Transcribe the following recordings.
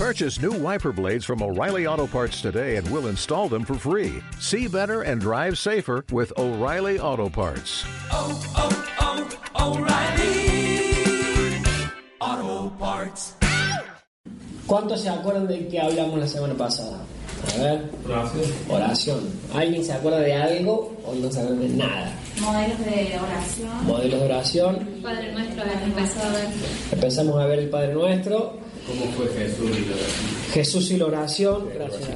Purchase new wiper blades from O'Reilly Auto Parts today and we'll install them for free. See better and drive safer with O'Reilly Auto Parts. oh, oh, oh O'Reilly Auto Parts. ¿Cuántos se acuerdan de qué hablamos la semana pasada? A ver. Oración. ¿Alguien se acuerda de algo o no se acuerda de nada? modelos de oración. Modelos de oración. Padre nuestro habían empezado a ver. Empezamos a ver el Padre Nuestro. ¿Cómo fue Jesús y la oración? Jesús y la oración. Gracias.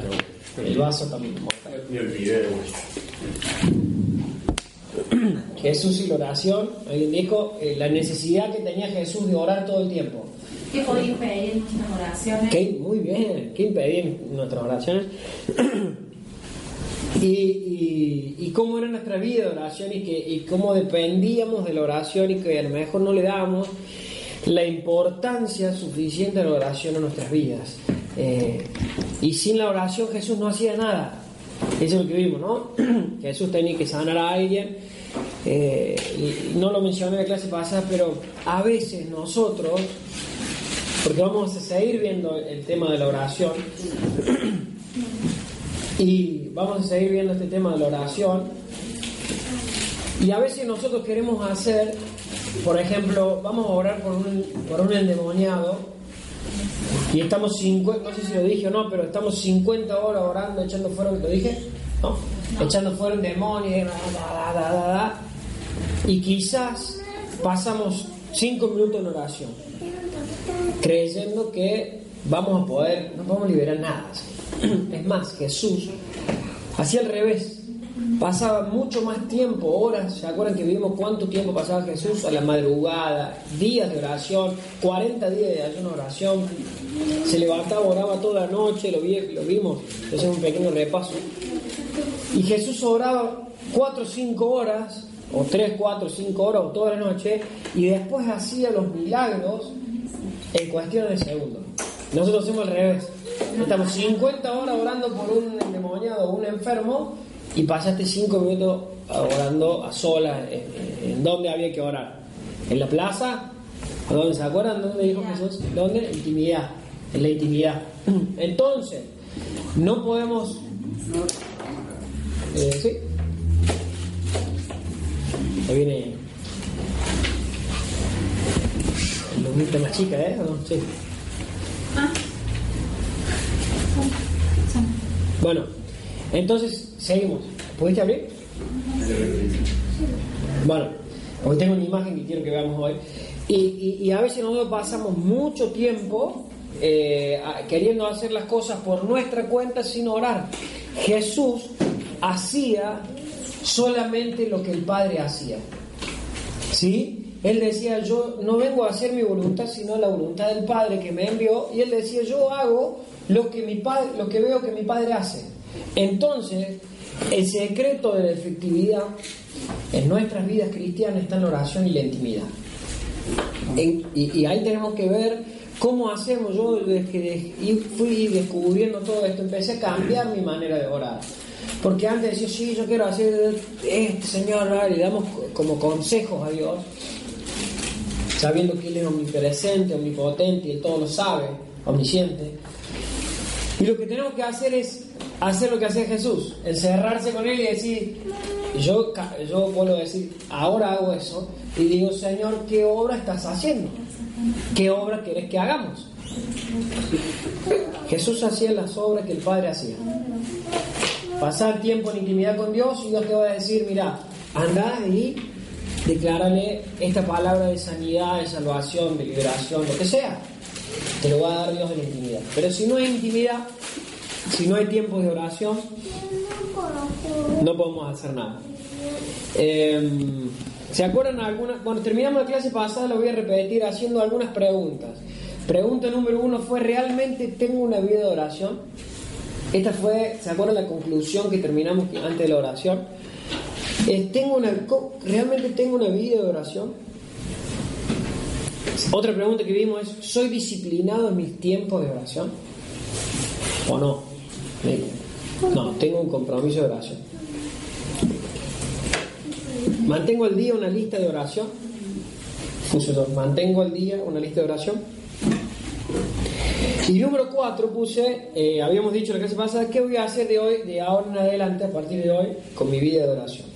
El vaso también. Jesús y la oración. Alguien dijo eh, la necesidad que tenía Jesús de orar todo el tiempo. ¿Qué podéis pedir en nuestras oraciones? ¿Qué? Muy bien. ¿Qué impedir nuestras oraciones? y, y, y cómo era nuestra vida de oración y, que, y cómo dependíamos de la oración y que a lo mejor no le dábamos la importancia suficiente a la oración en nuestras vidas. Eh, y sin la oración Jesús no hacía nada. Eso es lo que vimos, ¿no? Jesús tenía que sanar a alguien. eh, no lo mencioné en la clase pasada, pero a veces nosotros, porque vamos a seguir viendo el tema de la oración, y vamos a seguir viendo este tema de la oración, y a veces nosotros queremos hacer, por ejemplo, vamos a orar por un, por un endemoniado, y estamos 50, no sé si lo dije o no, pero estamos 50 horas orando, echando fuera, ¿lo dije? ¿No? Echando fuera un demonio, y, da, da, da, da, da. y quizás pasamos 5 minutos en oración, creyendo que vamos a poder, no podemos liberar nada. Es más, Jesús hacía al revés. Pasaba mucho más tiempo, horas. ¿Se acuerdan que vimos cuánto tiempo pasaba Jesús? A la madrugada, días de oración, 40 días de ayuno oración. Se levantaba, oraba toda la noche, lo, vi, lo vimos. Entonces, un pequeño repaso. Y Jesús oraba 4 o 5 horas, o 3, 4, 5 horas, o toda la noche, y después hacía los milagros en cuestión de segundos. Nosotros hacemos al revés. Estamos 50 horas orando por un endemoniado o un enfermo y pasaste 5 minutos orando a solas. ¿En, en, en dónde había que orar? ¿En la plaza? ¿A dónde se acuerdan? ¿Dónde dijo Jesús? ¿Dónde? Intimidad. En la intimidad. Entonces, no podemos. Eh, ¿Sí? Ahí viene. Lumita más chica, ¿eh? ¿O no? Sí. Bueno, entonces seguimos. ¿Pudiste abrir? Bueno, hoy tengo una imagen que quiero que veamos hoy. Y, a veces nosotros pasamos mucho tiempo eh, queriendo hacer las cosas por nuestra cuenta sin orar. Jesús hacía solamente lo que el Padre hacía. ¿Sí? Él decía, yo no vengo a hacer mi voluntad, sino la voluntad del Padre que me envió. Y él decía, yo hago lo que, mi padre, lo que veo que mi Padre hace. Entonces, el secreto de la efectividad en nuestras vidas cristianas está en la oración y la intimidad. Y, ahí tenemos que ver cómo hacemos. Yo desde que fui descubriendo todo esto, empecé a cambiar mi manera de orar. Porque antes decía, sí, yo quiero hacer esto, Señor, y damos co- como consejos a Dios, sabiendo que Él es omnipresente, omnipotente, y todo lo sabe, omnisciente. Y lo que tenemos que hacer es hacer lo que hacía Jesús, encerrarse con Él y decir, yo, yo vuelvo a decir, ahora hago eso, y digo, Señor, ¿qué obra estás haciendo? ¿Qué obra querés que hagamos? Jesús hacía las obras que el Padre hacía. Pasar tiempo en intimidad con Dios y Dios te va a decir, mira, anda y declárale esta palabra de sanidad, de salvación, de liberación, lo que sea. Te lo va a dar Dios en intimidad. Pero si no hay intimidad, si no hay tiempo de oración, no podemos hacer nada. Eh, ¿Se acuerdan algunas? Bueno, terminamos la clase pasada, lo voy a repetir haciendo algunas preguntas. Pregunta número uno fue, ¿realmente tengo una vida de oración? Esta fue, ¿se acuerdan la conclusión que terminamos antes de la oración? ¿tengo una, ¿Realmente tengo una vida de oración? Otra pregunta que vimos es, ¿soy disciplinado en mis tiempos de oración? ¿O no? No, tengo un compromiso de oración. ¿Mantengo al día una lista de oración? Puse yo, ¿Mantengo al día una lista de oración? Y número cuatro puse, eh, habíamos dicho la clase pasada, ¿qué voy a hacer de hoy, de ahora en adelante, a partir de hoy, con mi vida de oración?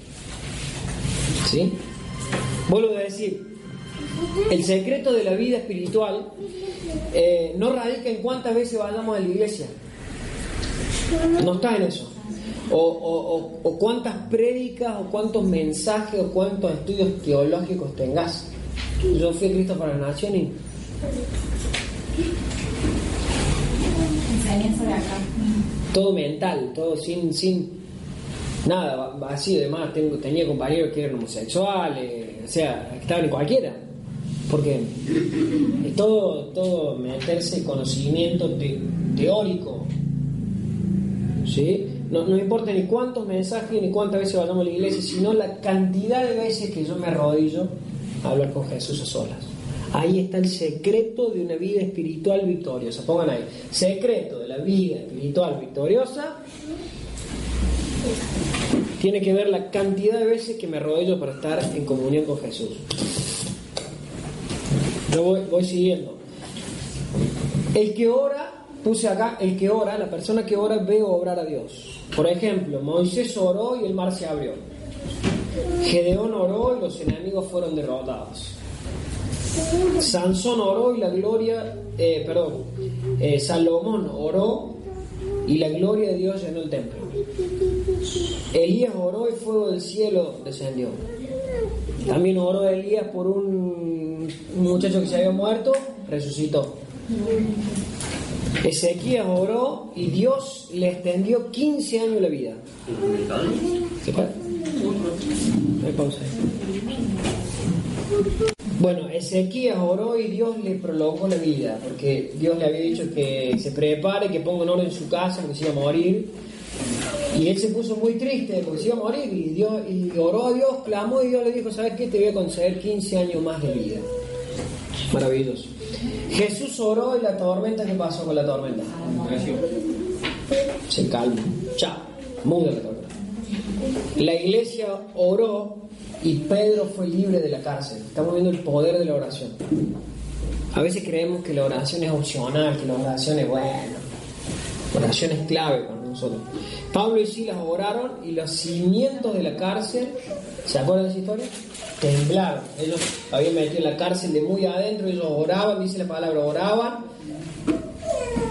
¿Sí? Vuelvo a decir, el secreto de la vida espiritual eh, no radica en cuántas veces vayamos a la iglesia. No está en eso. O, o- o- o cuántas prédicas, o cuántos mensajes, o cuántos estudios teológicos tengas. Yo fui a Cristo para la Nación y de todo mental, todo sin, sin nada, va- vacío. Además, tengo, tenía compañeros que eran homosexuales, o sea, estaban en cualquiera. Porque todo, todo meterse conocimiento te- teórico. ¿Sí? No, no importa ni cuántos mensajes ni cuántas veces vayamos a la iglesia, sino la cantidad de veces que yo me arrodillo a hablar con Jesús a solas. Ahí está el secreto de una vida espiritual victoriosa. Pongan ahí. Secreto de la vida espiritual victoriosa tiene que ver la cantidad de veces que me arrodillo para estar en comunión con Jesús. Yo voy, voy siguiendo. El que ora, puse acá, el que ora, la persona que ora ve obrar a Dios. Por ejemplo, Moisés oró y el mar se abrió. Gedeón oró y los enemigos fueron derrotados. Sansón oró y la gloria, eh, perdón, eh, Salomón oró y la gloria de Dios llenó el templo. Elías oró y fuego del cielo descendió. También oró Elías por un muchacho que se había muerto, resucitó. Ezequías oró y Dios le extendió 15 años la vida. ¿Se puede? Bueno, Ezequías oró y Dios le prolongó la vida, porque Dios le había dicho que se prepare, que ponga en orden su casa, porque se iba a morir. Y él se puso muy triste porque se iba a morir y, Dios, y oró a Dios, clamó y Dios le dijo, ¿sabes qué? Te voy a conceder 15 años más de vida. Maravilloso. Jesús oró y la tormenta, ¿qué pasó con la tormenta? Se calmó. Chao. Muda la tormenta. La iglesia oró y Pedro fue libre de la cárcel. Estamos viendo el poder de la oración. A veces creemos que la oración es opcional, que la oración es bueno. La oración es clave para Pablo y Silas oraron y los cimientos de la cárcel, ¿se acuerdan de esa historia? Temblaron. Ellos habían metido en la cárcel de muy adentro, ellos oraban, dice la palabra, oraban,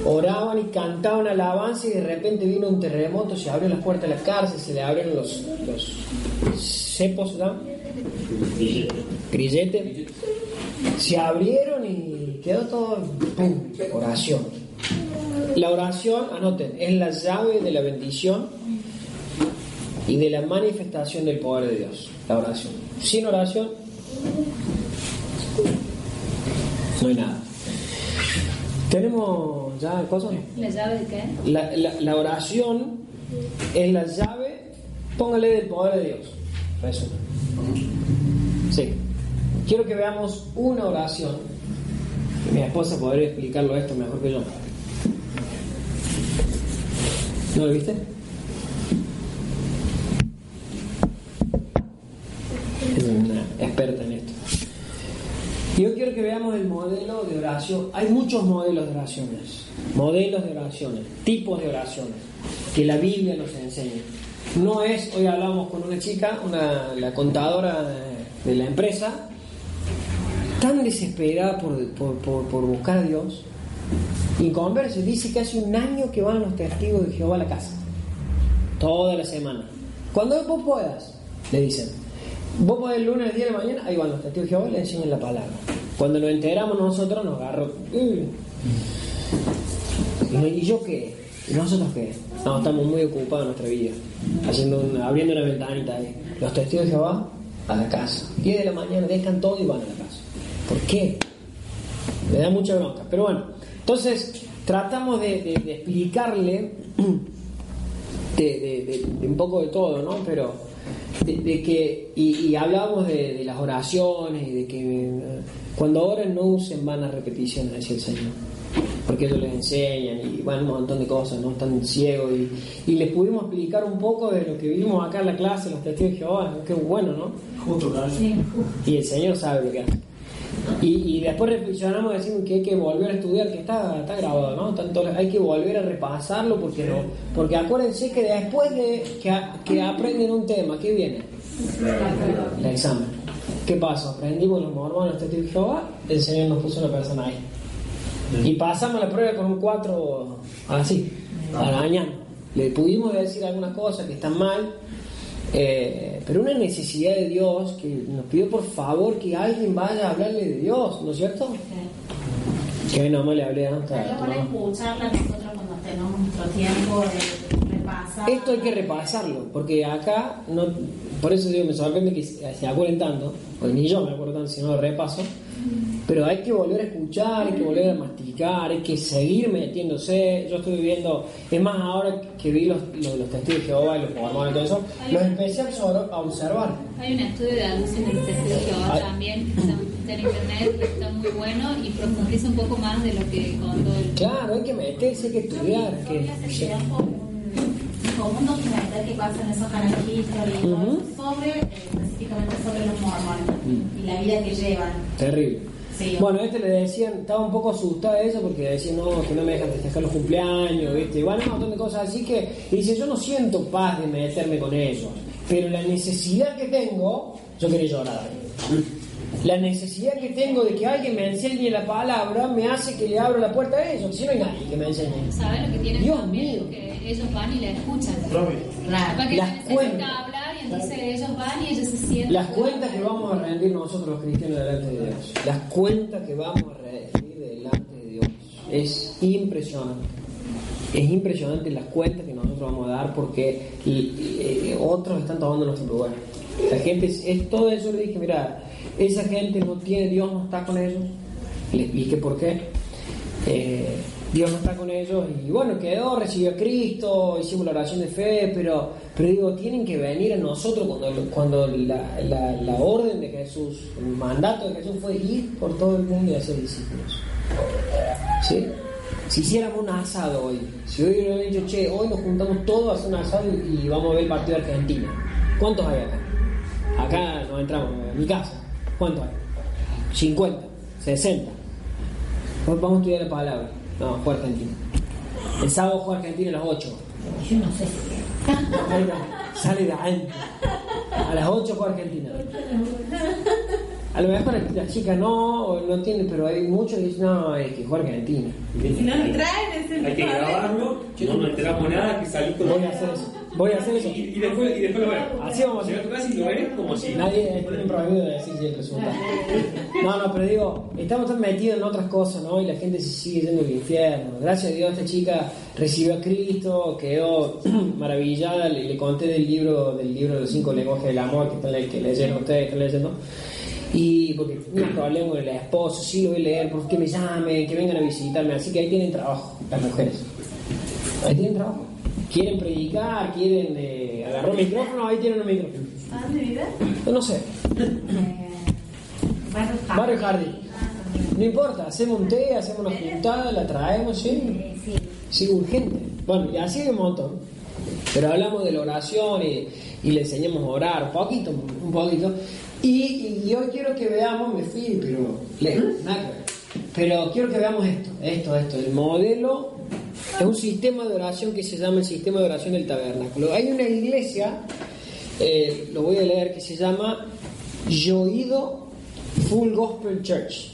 oraban y cantaban alabanza y de repente vino un terremoto, se abrió las puertas de la cárcel, se le abrieron los, los cepos, ¿no? Grillete. Se abrieron y quedó todo, ¡pum! Oración. La oración, anoten, es la llave de la bendición y de la manifestación del poder de Dios. La oración. Sin oración, no hay nada. ¿Tenemos ya cosas? ¿La llave de qué? La, la- la oración es la llave, póngale del poder de Dios. Resumen. Sí. Quiero que veamos una oración. Mi esposa podría explicarlo esto mejor que yo. ¿No lo viste? Es una experta en esto. Yo quiero que veamos el modelo de oración. Hay muchos modelos de oraciones, modelos de oraciones, tipos de oraciones que la Biblia nos enseña. No es, hoy hablamos con una chica, una, la contadora de, la empresa, tan desesperada por, por- por buscar a Dios, y conversa, dice que hace un año que van los testigos de Jehová a la casa, toda la semana. Cuando vos puedas, le dicen. Vos podés el lunes, el día de la mañana, ahí van los testigos de Jehová y le enseñan la palabra. Cuando nos enteramos nosotros nos agarró. ¿Y yo qué? ¿Y nosotros qué? No, estamos muy ocupados en nuestra vida. Haciendo una- abriendo una ventanita ahí. Los testigos de Jehová a la casa. 10 de la mañana dejan todo y van a la casa. ¿Por qué? Le da mucha bronca. Pero bueno, entonces tratamos de, de- de explicarle de, de- de- de un poco de todo, ¿no? Pero de, de que, y, y hablamos de, de las oraciones y de que cuando oren no usen vanas repeticiones, decía el Señor. Porque ellos les enseñan y bueno, un montón de cosas, ¿no? Están ciegos y, y les pudimos explicar un poco de lo que vimos acá en la clase, los testigos de Jehová, ¿no? Qué bueno, ¿no? Sí. Y el Señor sabe lo que hace. Y, y después reflexionamos y decimos que hay que volver a estudiar, que está, está grabado, ¿no? Tanto, hay que volver a repasarlo porque no, porque acuérdense que después de que, que aprenden un tema, ¿qué viene? El examen. ¿Qué pasó? Aprendimos los mormones, testigos de Jehová, el Señor nos puso una persona ahí. Y pasamos la prueba con un 4 así, a la mañana. Le pudimos decir algunas cosas que están mal, eh, pero una necesidad de Dios que nos pidió por favor que alguien vaya a hablarle de Dios, ¿no es cierto? Que no le hablé a Sería bueno escucharla nosotros cuando tenemos nuestro tiempo de repasar. Esto hay que repasarlo, porque acá, no, por eso digo, me sorprende que se acuerden tanto, porque ni yo me acuerdo tanto si no lo repaso, pero hay que volver a escuchar, hay que volver a masticar, hay que seguir metiéndose. Yo estoy viendo, es más, ahora que vi los, los, los testigos de Jehová y los mormones y todo eso, los empecé a observar-. Hay un estudio de anuncios del testigo de Jehová también, que está en internet, está muy bueno y profundiza un poco más de lo que contó el... Claro, hay que meterse, hay que estudiar. que- como un documental que pasa en esos canales History y todo Ujú. eso, sobre, eh, específicamente sobre los mormones y la vida que llevan. Terrible. Sí. Bueno, este le decían, estaba un poco asustada de eso porque decían, no, que no me dejan festejar los cumpleaños, ¿viste? Igual un montón de cosas así que y dice, yo no siento paz de meterme con ellos, pero la necesidad que tengo, yo quería llorar. La necesidad que tengo de que alguien me enseñe la palabra me hace que le abra la puerta a ellos, si no hay nadie que me enseñe. ¿Sabes lo que tienen Dios mío. Que ellos van y la escuchan. Que Las necesita cuentas. hablar y entonces ellos van y ellos se sienten. Las cuentas que vamos a rendir nosotros los cristianos delante de Dios. Las cuentas que vamos a rendir delante de Dios. Es impresionante. Es impresionante las cuentas que nosotros vamos a dar porque y- y- otros están tomando nuestro lugar. La gente, es, es todo eso le dije, mira, esa gente no tiene, Dios no está con ellos. Le expliqué por qué. Eh, Dios no está con ellos y bueno, quedó, recibió a Cristo, hicimos la oración de fe, pero, pero digo, tienen que venir a nosotros cuando, cuando la, orden de Jesús, el mandato de Jesús fue ir por todo el mundo y hacer discípulos. ¿Sí? Si hiciéramos un asado hoy, si hoy hubiera dicho, che, hoy nos juntamos todos a hacer un asado y, vamos a ver el partido de Argentina, ¿cuántos hay acá? Acá no entramos, en mi casa, ¿cuántos hay? 50, 60. Hoy vamos a estudiar la palabra. No, juega Argentina. El sábado juega Argentina a las 8. Yo no sé. Ahí va, Sale de adentro. A las 8 juega Argentina. A lo mejor la chica no, o no tiene, pero hay muchos que dicen, no, hay que jugar Argentina. Si no traen ese Hay que grabarlo, no nos enteramos nada, que salís con Voy a hacer eso. Voy a hacer eso. Y, y después, y después lo ves. Así vamos a casa y lo ves como si. Nadie tiene prohibido de decir si el resultado. No, no, pero digo, estamos tan metidos en otras cosas, ¿no? Y la gente se sigue yendo al infierno. Gracias a Dios esta chica recibió a Cristo, quedó maravillada, le, le conté del libro, del libro de los cinco lenguajes del amor que, están, que leyeron ustedes, están leyendo. Y porque un problema con el esposo, sí lo voy a leer, por que me llamen, que vengan a visitarme. Así que ahí tienen trabajo, las mujeres. Ahí tienen trabajo. Quieren predicar, quieren eh, agarrar un micrófono, ahí tienen un micrófono. ¿A dónde? Yo no sé, Eh, Barrio Jardín. Jardín. No importa, hacemos un té, hacemos una juntada, la traemos, sí. Eh, sí. Sí, urgente. Bueno, y así hay un montón. Pero hablamos de la oración y, y le enseñamos a orar, un poquito, un poquito. Y, y hoy quiero que veamos, me fui, pero lejos, nada. Pero quiero que veamos esto, esto, esto. El modelo es un sistema de oración que se llama el sistema de oración del tabernáculo. Hay una iglesia, eh, lo voy a leer, que se llama Yoido Full Gospel Church.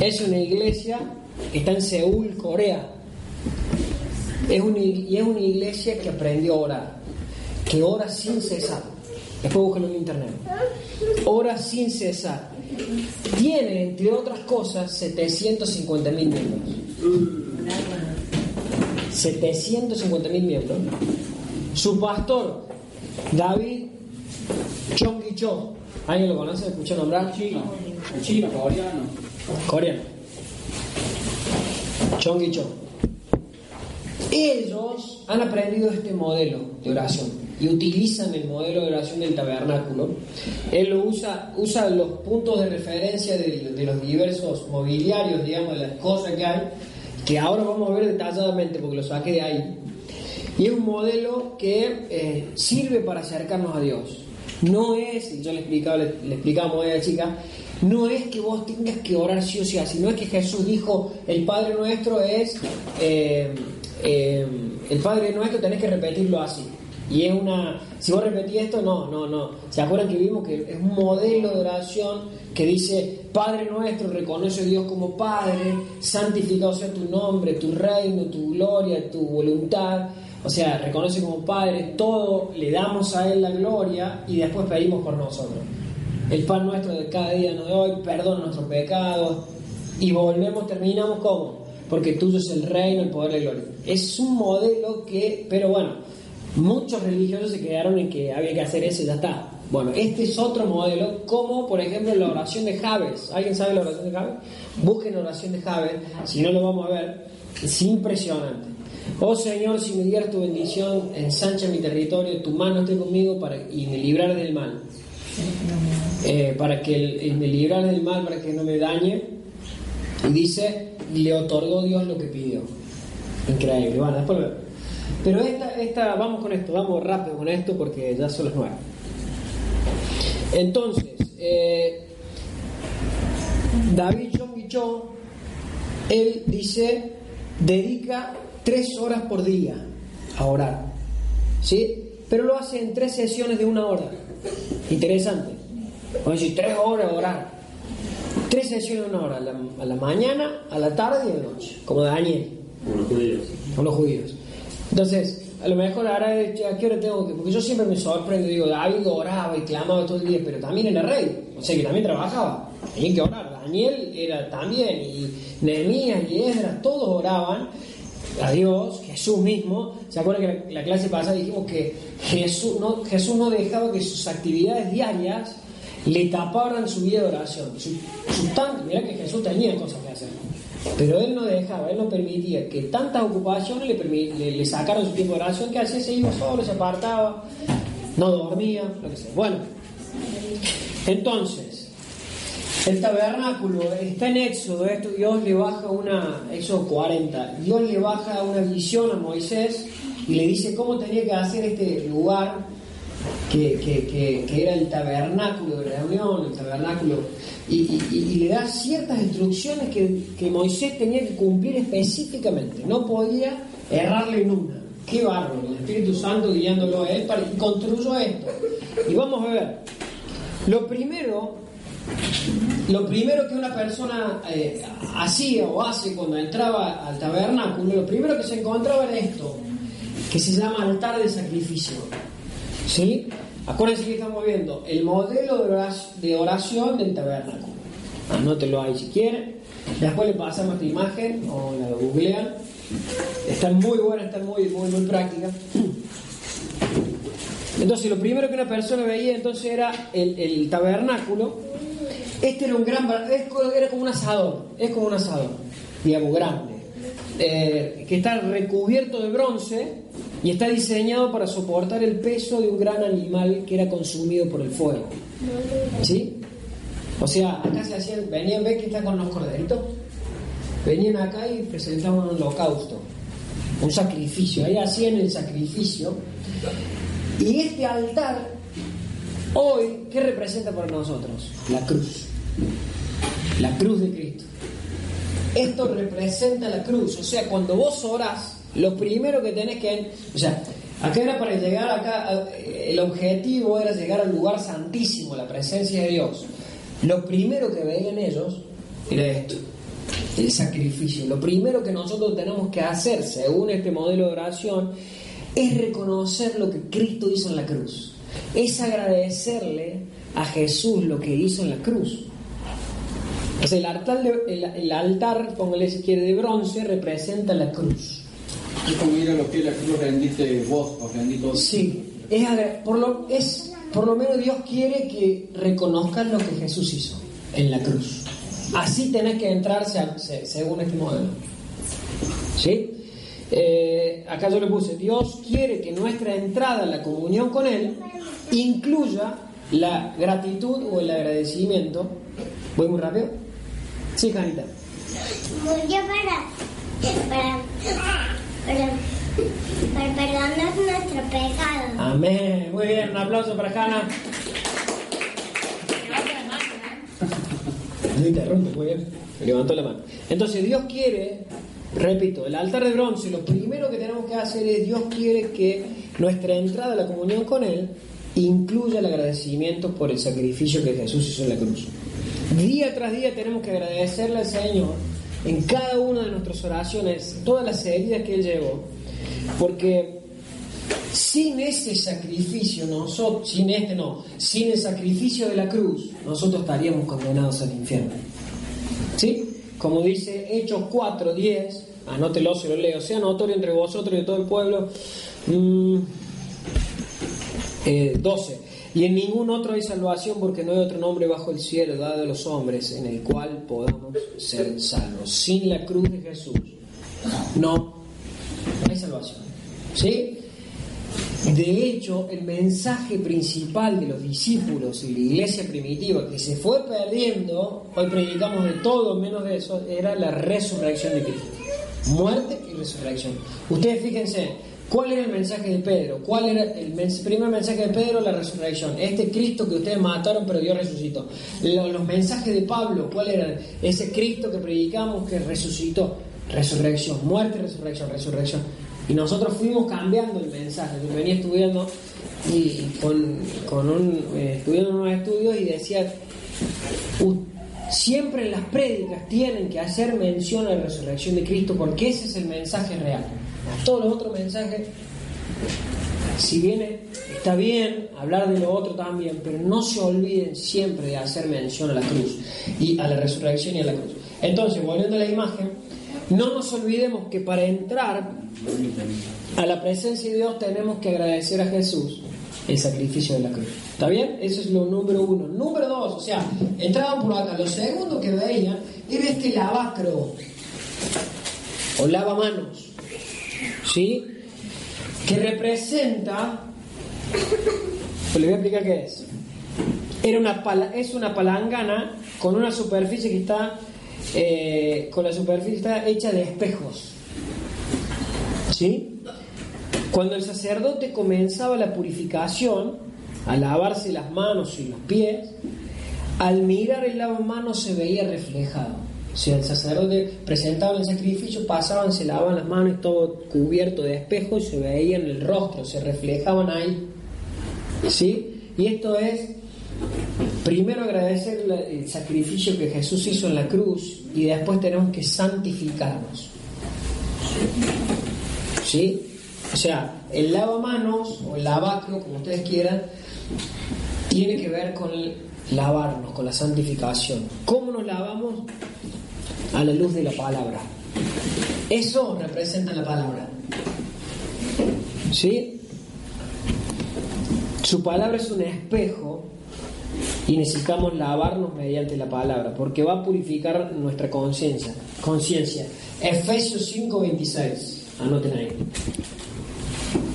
Es una iglesia que está en Seúl, Corea. Es una, y es una iglesia que aprendió a orar, que ora sin cesar. Después búscalo en internet. Ora sin cesar. Tiene, entre otras cosas, 750 mil miembros. 750 mil miembros. Su pastor, David Chongi Cho. ¿Alguien lo conoce? ¿Escuchó nombrar? Chino, chino, coreano. Coreano. Chongi Cho. Ellos han aprendido este modelo de oración y utilizan el modelo de oración del tabernáculo. Él lo usa, usa los puntos de referencia de, de los diversos mobiliarios, digamos, de las cosas que hay, que ahora vamos a ver detalladamente porque lo saqué de ahí. Y es un modelo que eh, sirve para acercarnos a Dios. No es, yo le explicaba, le, le explicamos a la chica, no es que vos tengas que orar sí o sí, sino es que Jesús dijo, el Padre nuestro es, eh, eh, el Padre nuestro tenés que repetirlo así. Y es una, si vos repetís esto, no, no, no. ¿Se acuerdan que vimos que es un modelo de oración que dice, Padre nuestro, reconoce a Dios como Padre, santificado sea tu nombre, tu reino, tu gloria, tu voluntad. O sea, reconoce como Padre, todo le damos a Él la gloria y después pedimos por nosotros. El pan nuestro de cada día nos doy, perdona nuestros pecados y volvemos, terminamos como, porque tuyo es el reino, el poder y la gloria. Es un modelo que, pero bueno, muchos religiosos se quedaron en que había que hacer eso y ya está. Bueno, este es otro modelo, como por ejemplo la oración de Javes. ¿Alguien sabe la oración de Javes? Busquen la oración de Javes, si no lo vamos a ver, es impresionante. Oh Señor, si me dieras tu bendición, ensancha mi territorio, tu mano esté conmigo para, y me librar del mal. Eh, para que me librar del mal, para que no me dañe. Y dice, le otorgó Dios lo que pidió. Increíble. Bueno, después lo. Pero esta, esta, vamos con esto, vamos rápido con esto porque ya son las nueve. Entonces, eh, David John Cho, él dice, dedica tres horas por día a orar. ¿Sí? Pero lo hace en tres sesiones de una hora. Interesante. Vamos a decir, tres horas a orar. Tres sesiones de una hora, a la, a la mañana, a la tarde y a la noche, como Daniel Como los judíos. con los judíos. Entonces, a lo mejor ahora, ¿a qué hora tengo que...? Porque yo siempre me sorprendo, digo, David oraba y clamaba todo el día, pero también era rey, o sea que también trabajaba, tenía que orar. Daniel era también, y Nehemías y Esdras, todos oraban a Dios, Jesús mismo. ¿Se acuerdan que la, la clase pasada dijimos que Jesús no, Jesús no dejaba que sus actividades diarias le taparan su vida de oración? Su, su tan- mirá que Jesús tenía cosas que hacer. Pero él no dejaba, él no permitía que tantas ocupaciones le, sacaran su tiempo de oración, que hacía, se iba solo, se apartaba, no dormía, lo que sea. Bueno, entonces, el tabernáculo está en Éxodo, esto Dios le baja una, Éxodo 40, Dios le baja una visión a Moisés y le dice cómo tenía que hacer este lugar que, que- que- que era el tabernáculo de reunión, el tabernáculo, y, y- y- le da ciertas instrucciones que, Moisés tenía que cumplir específicamente, no podía errarle en una. Qué bárbaro, el Espíritu Santo guiándolo a él para, construyó esto. Y vamos a ver, lo primero, lo primero que una persona eh, hacía o hace cuando entraba al tabernáculo, lo primero que se encontraba era esto, que se llama altar de sacrificio. ¿Sí? Acuérdense que estamos viendo el modelo de orac- de oración del tabernáculo. Anótelo ahí si quieren. Después le pasamos esta imagen o la googlean. Está muy buena, está muy, muy, muy práctica. Entonces, lo primero que una persona veía entonces era el, el tabernáculo. Este era un gran, era como un asador, es como un asador, digamos, grande, eh, que está recubierto de bronce y está diseñado para soportar el peso de un gran animal que era consumido por el fuego. ¿Sí? O sea, acá se hacían, venían, ve que están con los corderitos, venían acá y presentaban un holocausto, un sacrificio, ahí hacían el sacrificio. Y este altar, hoy, ¿qué representa para nosotros? La cruz. La cruz de Cristo. Esto representa la cruz. O sea, cuando vos orás, lo primero que tenés que... O sea, acá era para llegar acá, eh, el objetivo era llegar al lugar santísimo, la presencia de Dios. Lo primero que veían ellos era esto, el sacrificio. Lo primero que nosotros tenemos que hacer, según este modelo de oración, es reconocer lo que Cristo hizo en la cruz. Es agradecerle a Jesús lo que hizo en la cruz. O sea, el altar, de- el, el altar, póngale si quiere, de bronce, representa la cruz. Es como ir a lo que la cruz rendiste vos, os rendí todo. Sí, es, por lo, es por lo menos Dios quiere que reconozcan lo que Jesús hizo en la cruz. Así tenés que entrar se- se- según este modelo. ¿Sí? Eh, acá yo le puse, Dios quiere que nuestra entrada a la comunión con Él incluya la gratitud o el agradecimiento. ¿Voy muy rápido? Sí, Janita. Para, para, para, para perdonar nuestro pecado. Amén. Muy bien, un aplauso para Hanna. No interrumpe, muy bien. Levantó la mano. Entonces Dios quiere, repito, el altar de bronce, lo primero que tenemos que hacer es, Dios quiere que nuestra entrada a la comunión con Él incluya el agradecimiento por el sacrificio que Jesús hizo en la cruz. Día tras día tenemos que agradecerle al Señor en cada una de nuestras oraciones todas las heridas que Él llevó, porque sin ese sacrificio, nosotros, sin este no, sin el sacrificio de la cruz, nosotros estaríamos condenados al infierno. ¿Sí? Como dice Hechos 4, 10, anótelo se lo leo, sea notorio entre vosotros y todo el pueblo. mm, eh, 12. Y en ningún otro hay salvación porque no hay otro nombre bajo el cielo dado a los hombres en el cual podamos ser salvos. Sin la cruz de Jesús no, no hay salvación. ¿Sí? De hecho, el mensaje principal de los discípulos y la iglesia primitiva que se fue perdiendo, hoy predicamos de todo menos de eso, era la resurrección de Cristo. Muerte y resurrección. Ustedes fíjense, ¿cuál era el mensaje de Pedro? ¿Cuál era el primer mensaje de Pedro? La resurrección. Este Cristo que ustedes mataron pero Dios resucitó. Lo- Los mensajes de Pablo, ¿cuál era? Ese Cristo que predicamos que resucitó. Resurrección, muerte, resurrección, resurrección. Y nosotros fuimos cambiando el mensaje. Yo venía estudiando y con, un, eh, estudiando unos estudios y decía, siempre las prédicas tienen que hacer mención a la resurrección de Cristo porque ese es el mensaje real. Todos los otros mensajes, si bien está bien hablar de lo otro también, pero no se olviden siempre de hacer mención a la cruz y a la resurrección y a la cruz. Entonces, volviendo a la imagen, no nos olvidemos que para entrar a la presencia de Dios tenemos que agradecer a Jesús el sacrificio de la cruz. ¿Está bien? Eso es lo número uno. Número dos, o sea, entraban por acá. Lo segundo que veían era este lavacro o lavamanos, ¿sí? Que representa, pues le voy a explicar qué es. Una es una palangana con una superficie que está, eh, con la superficie hecha de espejos. ¿Sí? Cuando el sacerdote comenzaba la purificación, a lavarse las manos y los pies, al mirar el lavamanos se veía reflejado. Sea, el sacerdote presentaba el sacrificio, pasaban, se lavaban las manos, todo cubierto de espejos y se veía en el rostro, se reflejaban ahí. ¿Sí? Y esto es, primero agradecer el sacrificio que Jesús hizo en la cruz y después tenemos que santificarnos. ¿Sí? O sea, el lavamanos o el lavacro, como ustedes quieran, tiene que ver con lavarnos, con la santificación. ¿Cómo nos lavamos? A la luz de la palabra. Eso representa la palabra. ¿Sí? Su palabra es un espejo y necesitamos lavarnos mediante la palabra, porque va a purificar nuestra conciencia. Conciencia. Efesios 5:26. Anoten ahí.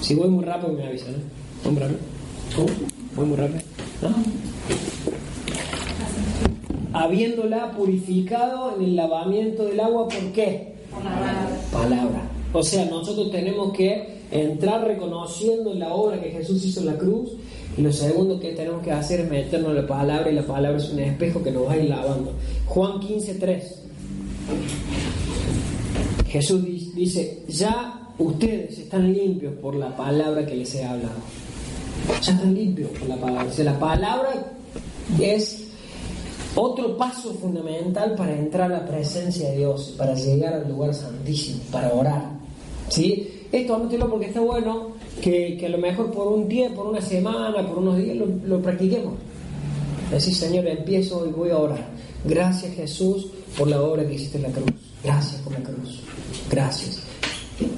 Si voy muy rápido me avisan, ¿eh? ¿Voy muy rápido? ¿Voy muy rápido? Habiéndola purificado en el lavamiento del agua, ¿por qué? Palabra. O sea, nosotros tenemos que entrar reconociendo la obra que Jesús hizo en la cruz y lo segundo que tenemos que hacer es meternos en la palabra y la palabra es un espejo que nos va a ir lavando. Juan 15:3. Jesús di- dice, ya ustedes están limpios por la palabra que les he hablado. Ya están limpios por la palabra. O sea, la palabra es otro paso fundamental para entrar a la presencia de Dios, para llegar al lugar santísimo, para orar. ¿Sí? Esto anótelo porque está bueno que, que a lo mejor por un día, por una semana, por unos días lo, practiquemos. Decir, Señor, empiezo y voy a orar. Gracias Jesús por la obra que hiciste en la cruz. Gracias por la cruz. Gracias.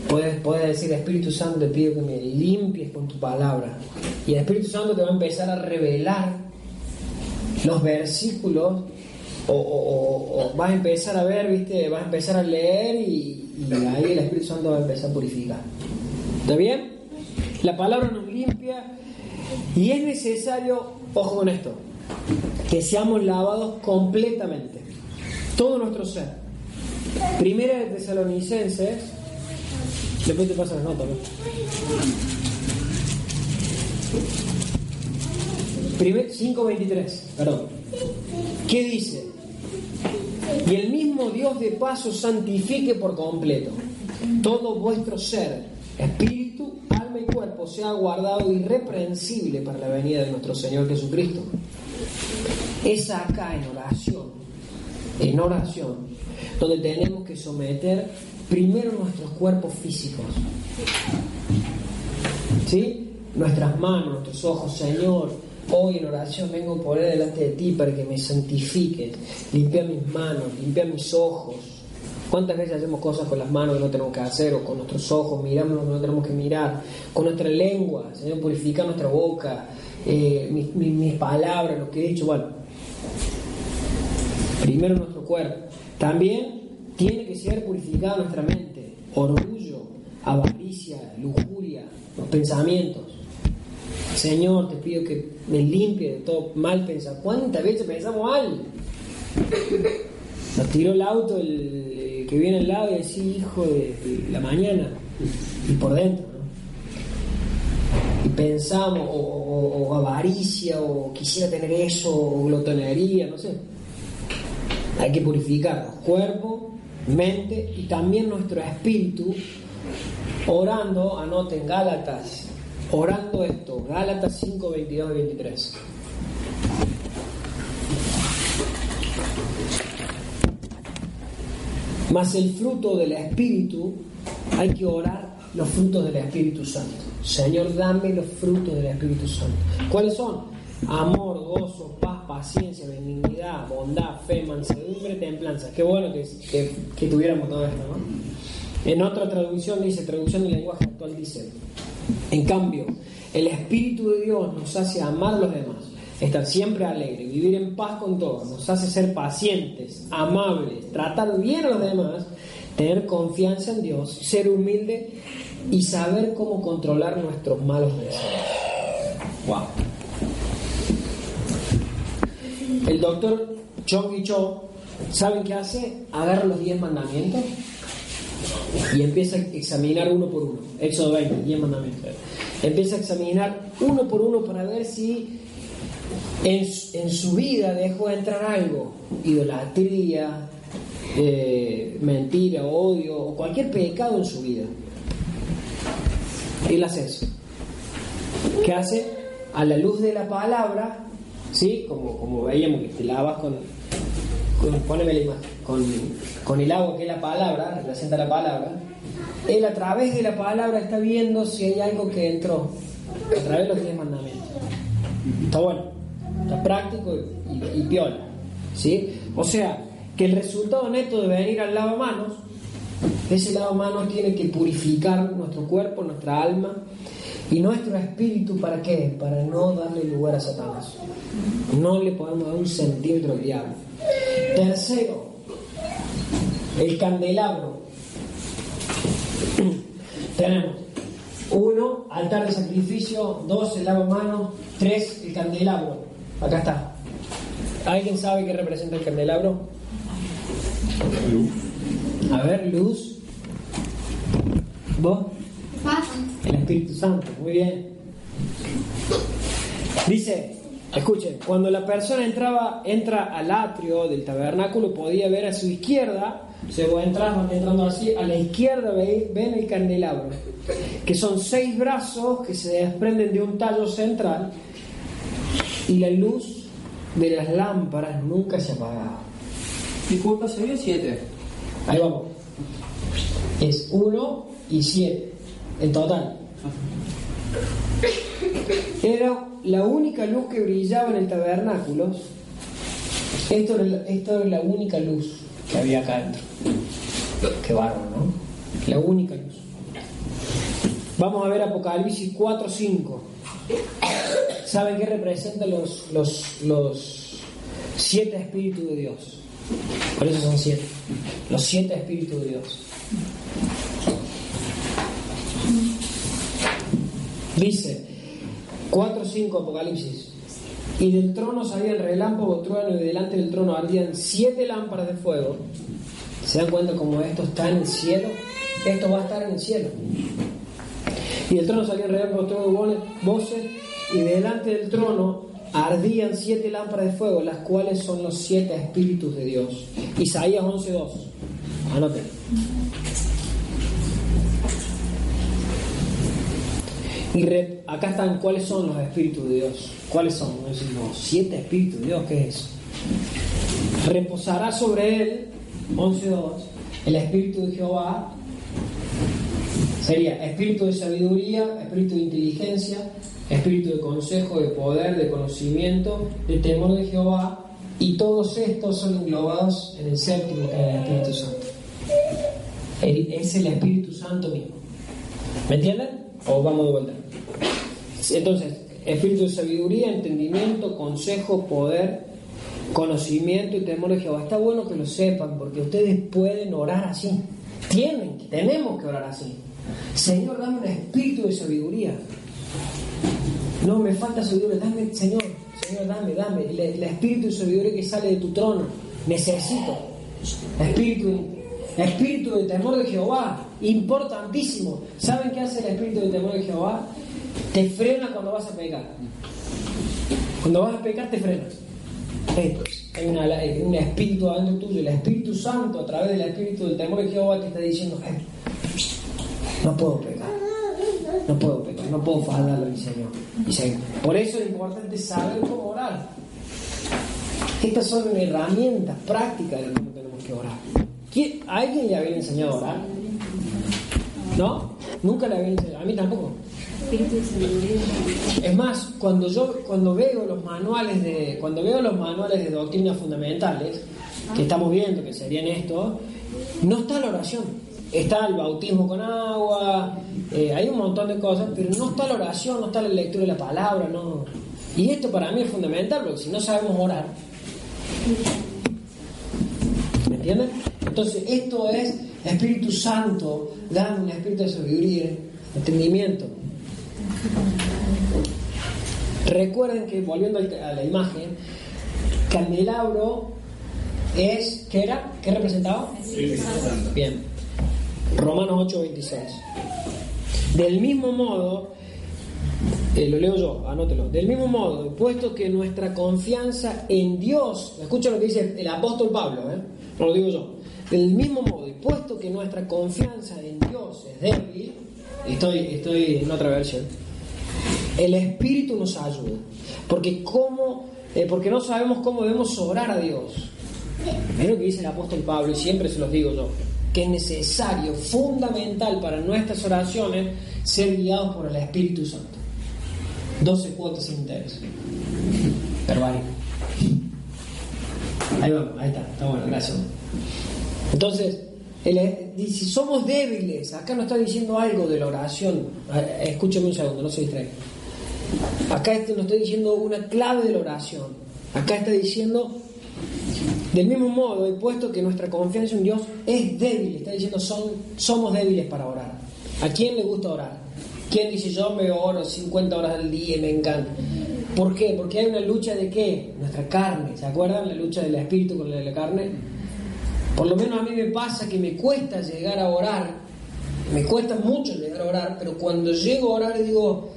Puedes, puedes decir, Espíritu Santo, te pido que me limpies con tu palabra. Y el Espíritu Santo te va a empezar a revelar los versículos o, o- o- vas a empezar a ver, ¿viste? Vas a empezar a leer y, y ahí el Espíritu Santo va a empezar a purificar. ¿Está bien? La palabra nos limpia y es necesario, ojo con esto, que seamos lavados completamente. Todo nuestro ser. Primera de Tesalonicenses, después te paso las notas. ¿no? Primer- 5.23, perdón. ¿Qué dice? Y el mismo Dios de paso santifique por completo todo vuestro ser, espíritu, alma y cuerpo sea guardado irreprensible para la venida de nuestro Señor Jesucristo. Es acá en oración, en oración, donde tenemos que someter primero nuestros cuerpos físicos. ¿Sí? Nuestras manos, nuestros ojos, Señor, hoy en oración vengo a poner delante de ti para que me santifiques. Limpia mis manos, limpia mis ojos. ¿Cuántas veces hacemos cosas con las manos que no tenemos que hacer o con nuestros ojos, miramos que no tenemos que mirar? Con nuestra lengua, Señor, purifica nuestra boca, eh, mis, mis- mis palabras, lo que he dicho. Bueno, primero nuestro cuerpo. También tiene que ser purificada nuestra mente. Orgullo, avaricia, lujuria, los pensamientos. Señor, te pido que me limpie de todo mal pensar. ¿Cuántas veces pensamos mal? Nos tiró el auto el, que viene al lado y decía, hijo de, la mañana. Y por dentro, ¿no? Y pensamos, o avaricia, o quisiera tener eso, o glotonería, no sé. Hay que purificar cuerpo, mente y también nuestro espíritu, orando, anoten Gálatas, orando esto, Gálatas 5, 22 y 23. Mas el fruto del Espíritu, hay que orar los frutos del Espíritu Santo. Señor, dame los frutos del Espíritu Santo. ¿Cuáles son? Amor, gozo, paz, paciencia, benignidad, bondad, fe, mansedumbre, templanza. Qué bueno que, que- que tuviéramos todo esto, ¿no? En otra traducción dice, traducción del lenguaje actual dice, en cambio, el Espíritu de Dios nos hace amar a los demás, estar siempre alegre, vivir en paz con todos, nos hace ser pacientes, amables, tratar bien a los demás, tener confianza en Dios, ser humilde y saber cómo controlar nuestros malos deseos. Wow. El doctor Chong Cho, ¿saben qué hace? Agarra los 10 mandamientos y empieza a examinar uno por uno. Éxodo 20, 10 mandamientos. Empieza a examinar uno por uno para ver si en, en su vida dejó de entrar algo, idolatría, eh, mentira, odio o cualquier pecado en su vida. Él hace eso. ¿Qué hace? A la luz de la palabra, ¿sí? Como, como veíamos que te lavas con, poneme la imagen, con, con el agua que es la palabra, representa la palabra, él a través de la palabra está viendo si hay algo que entró, a través de los diez mandamientos. Está bueno, está práctico y, y, piola, ¿sí? O sea, que el resultado neto de venir al lavamanos, ese lavamanos tiene que purificar nuestro cuerpo, nuestra alma y nuestro espíritu, ¿para qué? Para no darle lugar a Satanás. No le podemos dar un centímetro al diablo. Tercero, el candelabro. Tenemos uno, altar de sacrificio, dos, el lavamanos, tres, el candelabro. Acá está. ¿Alguien sabe qué representa el candelabro? A ver, luz. ¿Vos? El Espíritu Santo, muy bien. Dice, escuchen, cuando la persona entraba, entra al atrio del tabernáculo, podía ver a su izquierda, se va entrando, entrando así, a la izquierda ve- ven el candelabro, que son seis brazos que se desprenden de un tallo central y la luz de las lámparas nunca se apagaba. Disculpa, sería siete. Ahí vamos. Es 1 y 7 en total. Era la única luz que brillaba en el tabernáculo. Esto era, la- única luz que había acá adentro. Qué bárbaro, ¿no? La única luz. Vamos a ver Apocalipsis 4, 5. ¿Saben qué representan los, los, los siete espíritus de Dios? Por eso son siete. Los siete espíritus de Dios. Dice 4.5 Apocalipsis. Y del trono salía el relámpago, trueno, y delante del trono ardían siete lámparas de fuego. ¿Se dan cuenta cómo esto está en el cielo? Esto va a estar en el cielo. Y del trono salía el relámpago, trueno, voces, y delante del trono ardían siete lámparas de fuego, las cuales son los siete espíritus de Dios. Isaías 11.2. Anoten. Y re- acá están cuáles son los espíritus de Dios. ¿Cuáles son? Los siete espíritus de Dios, ¿qué es? Reposará sobre él, 11.2, el espíritu de Jehová. Sería espíritu de sabiduría, espíritu de inteligencia, espíritu de consejo, de poder, de conocimiento, de temor de Jehová. Y todos estos son englobados en el séptimo, que es el Espíritu Santo. Es el Espíritu Santo mismo. ¿Me entienden? O vamos de vuelta. Entonces, espíritu de sabiduría, entendimiento, consejo, poder, conocimiento y temor de Jehová. Está bueno que lo sepan porque ustedes pueden orar así. Tienen, tenemos que orar así. Señor, dame un espíritu de sabiduría. No, me falta sabiduría. Dame, Señor, Señor, dame, dame. El, espíritu de sabiduría que sale de tu trono. Necesito. Espíritu, espíritu de temor de Jehová. Importantísimo. ¿Saben qué hace el espíritu de temor de Jehová? Te frena cuando vas a pecar. Cuando vas a pecar te frena. Hay un espíritu adentro tuyo, el Espíritu Santo a través del espíritu del temor de Jehová te está diciendo, "Eh, no puedo pecar, no puedo pecar, no puedo fallarle a mi Señor. Por eso es importante saber cómo orar. Estas son herramientas prácticas de cómo tenemos que orar. ¿Quién- ¿A alguien le habían enseñado a orar? ¿No? Nunca le habían enseñado. A mí tampoco. Es más, cuando yo cuando veo los manuales de cuando veo los manuales de doctrinas fundamentales que estamos viendo que serían esto, no está la oración. Está el bautismo con agua, eh, hay un montón de cosas, pero no está la oración, no está la lectura de la palabra, no. Y esto para mí es fundamental porque si no sabemos orar, ¿me entienden? Entonces esto es Espíritu Santo, dando un espíritu de sabiduría, entendimiento. Recuerden que, volviendo a la imagen, candelabro es, ¿qué era? ¿Qué representaba? Bien. Romanos 8:26. Del mismo modo, eh, lo leo yo, anótelo. Del mismo modo, puesto que nuestra confianza en Dios, escucha lo que dice el apóstol Pablo, ¿eh? no lo digo yo. Del mismo modo, y puesto que nuestra confianza en Dios es débil, estoy, estoy en otra versión, el Espíritu nos ayuda. Porque, cómo, eh, porque no sabemos cómo debemos orar a Dios. Es lo que dice el apóstol Pablo, y siempre se los digo yo, que es necesario, fundamental para nuestras oraciones, ser guiados por el Espíritu Santo. 12 cuotas enteras. Pero ahí. Ahí vamos, ahí está, está bueno, gracias. Entonces, el- si somos débiles, acá nos está diciendo algo de la oración. Escúcheme un segundo, no se distraigan. Acá este nos está diciendo una clave de la oración. Acá está diciendo, del mismo modo, he puesto que nuestra confianza en Dios es débil. Está diciendo, son, somos débiles para orar. ¿A quién le gusta orar? ¿Quién dice, yo me oro 50 horas al día y me encanta? ¿Por qué? Porque hay una lucha de qué? Nuestra carne. ¿Se acuerdan? La lucha del espíritu con la de la carne. Por lo menos a mí me pasa que me cuesta llegar a orar. Me cuesta mucho llegar a orar, pero cuando llego a orar digo,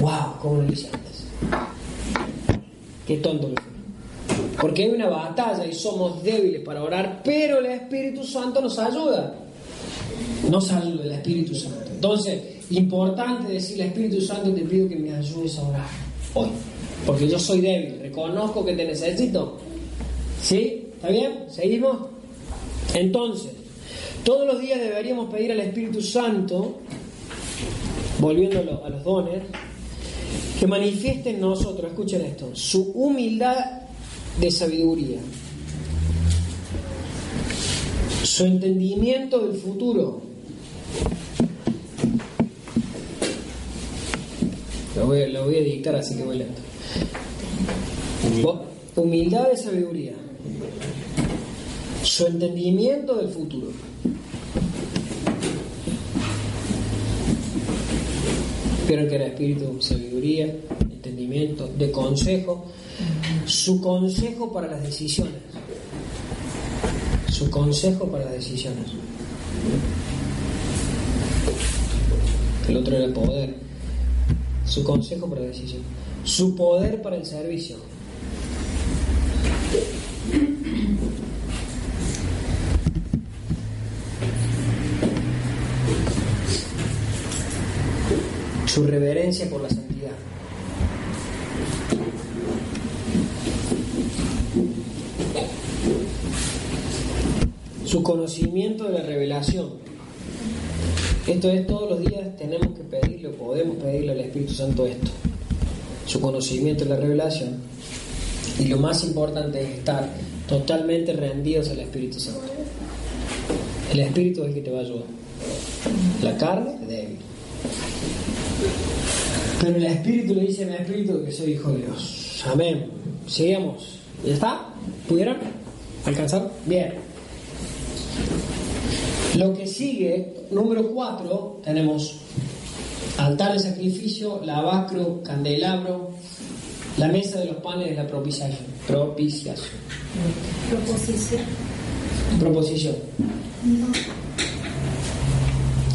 wow, ¿cómo lo hice antes? Qué tonto que fui. Porque hay una batalla y somos débiles para orar, pero el Espíritu Santo nos ayuda. Nos ayuda el Espíritu Santo. Entonces, importante decirle al Espíritu Santo, te pido que me ayudes a orar hoy. Porque yo soy débil, reconozco que te necesito. ¿Sí? ¿Está bien? ¿Seguimos? Entonces, todos los días deberíamos pedir al Espíritu Santo, volviendo a lo- a los dones, que manifieste en nosotros, escuchen esto, su humildad de sabiduría, su entendimiento del futuro. Lo voy, lo voy a dictar así que voy lento. Humildad de sabiduría, su entendimiento del futuro. Vieron que era espíritu, sabiduría, entendimiento, de consejo, su consejo para las decisiones. Su consejo para las decisiones. El otro era poder. Su consejo para la decisión. su poder para el servicio. Su reverencia por la santidad. Su conocimiento de la revelación. Esto es todos los días tenemos que pedirle, podemos pedirle al Espíritu Santo esto. Su conocimiento de la revelación. Y lo más importante es estar totalmente rendidos al Espíritu Santo. El Espíritu es el que te va a ayudar. La carne es débil. Pero el Espíritu le dice a mi Espíritu que soy hijo de Dios. Amén. Sigamos. ¿Ya está? ¿Pudieron alcanzar? Bien. Lo que sigue, número 4, tenemos altar de sacrificio, lavacro, candelabro, la mesa de los panes de la propiciación. Propiciación. Proposición. Proposición.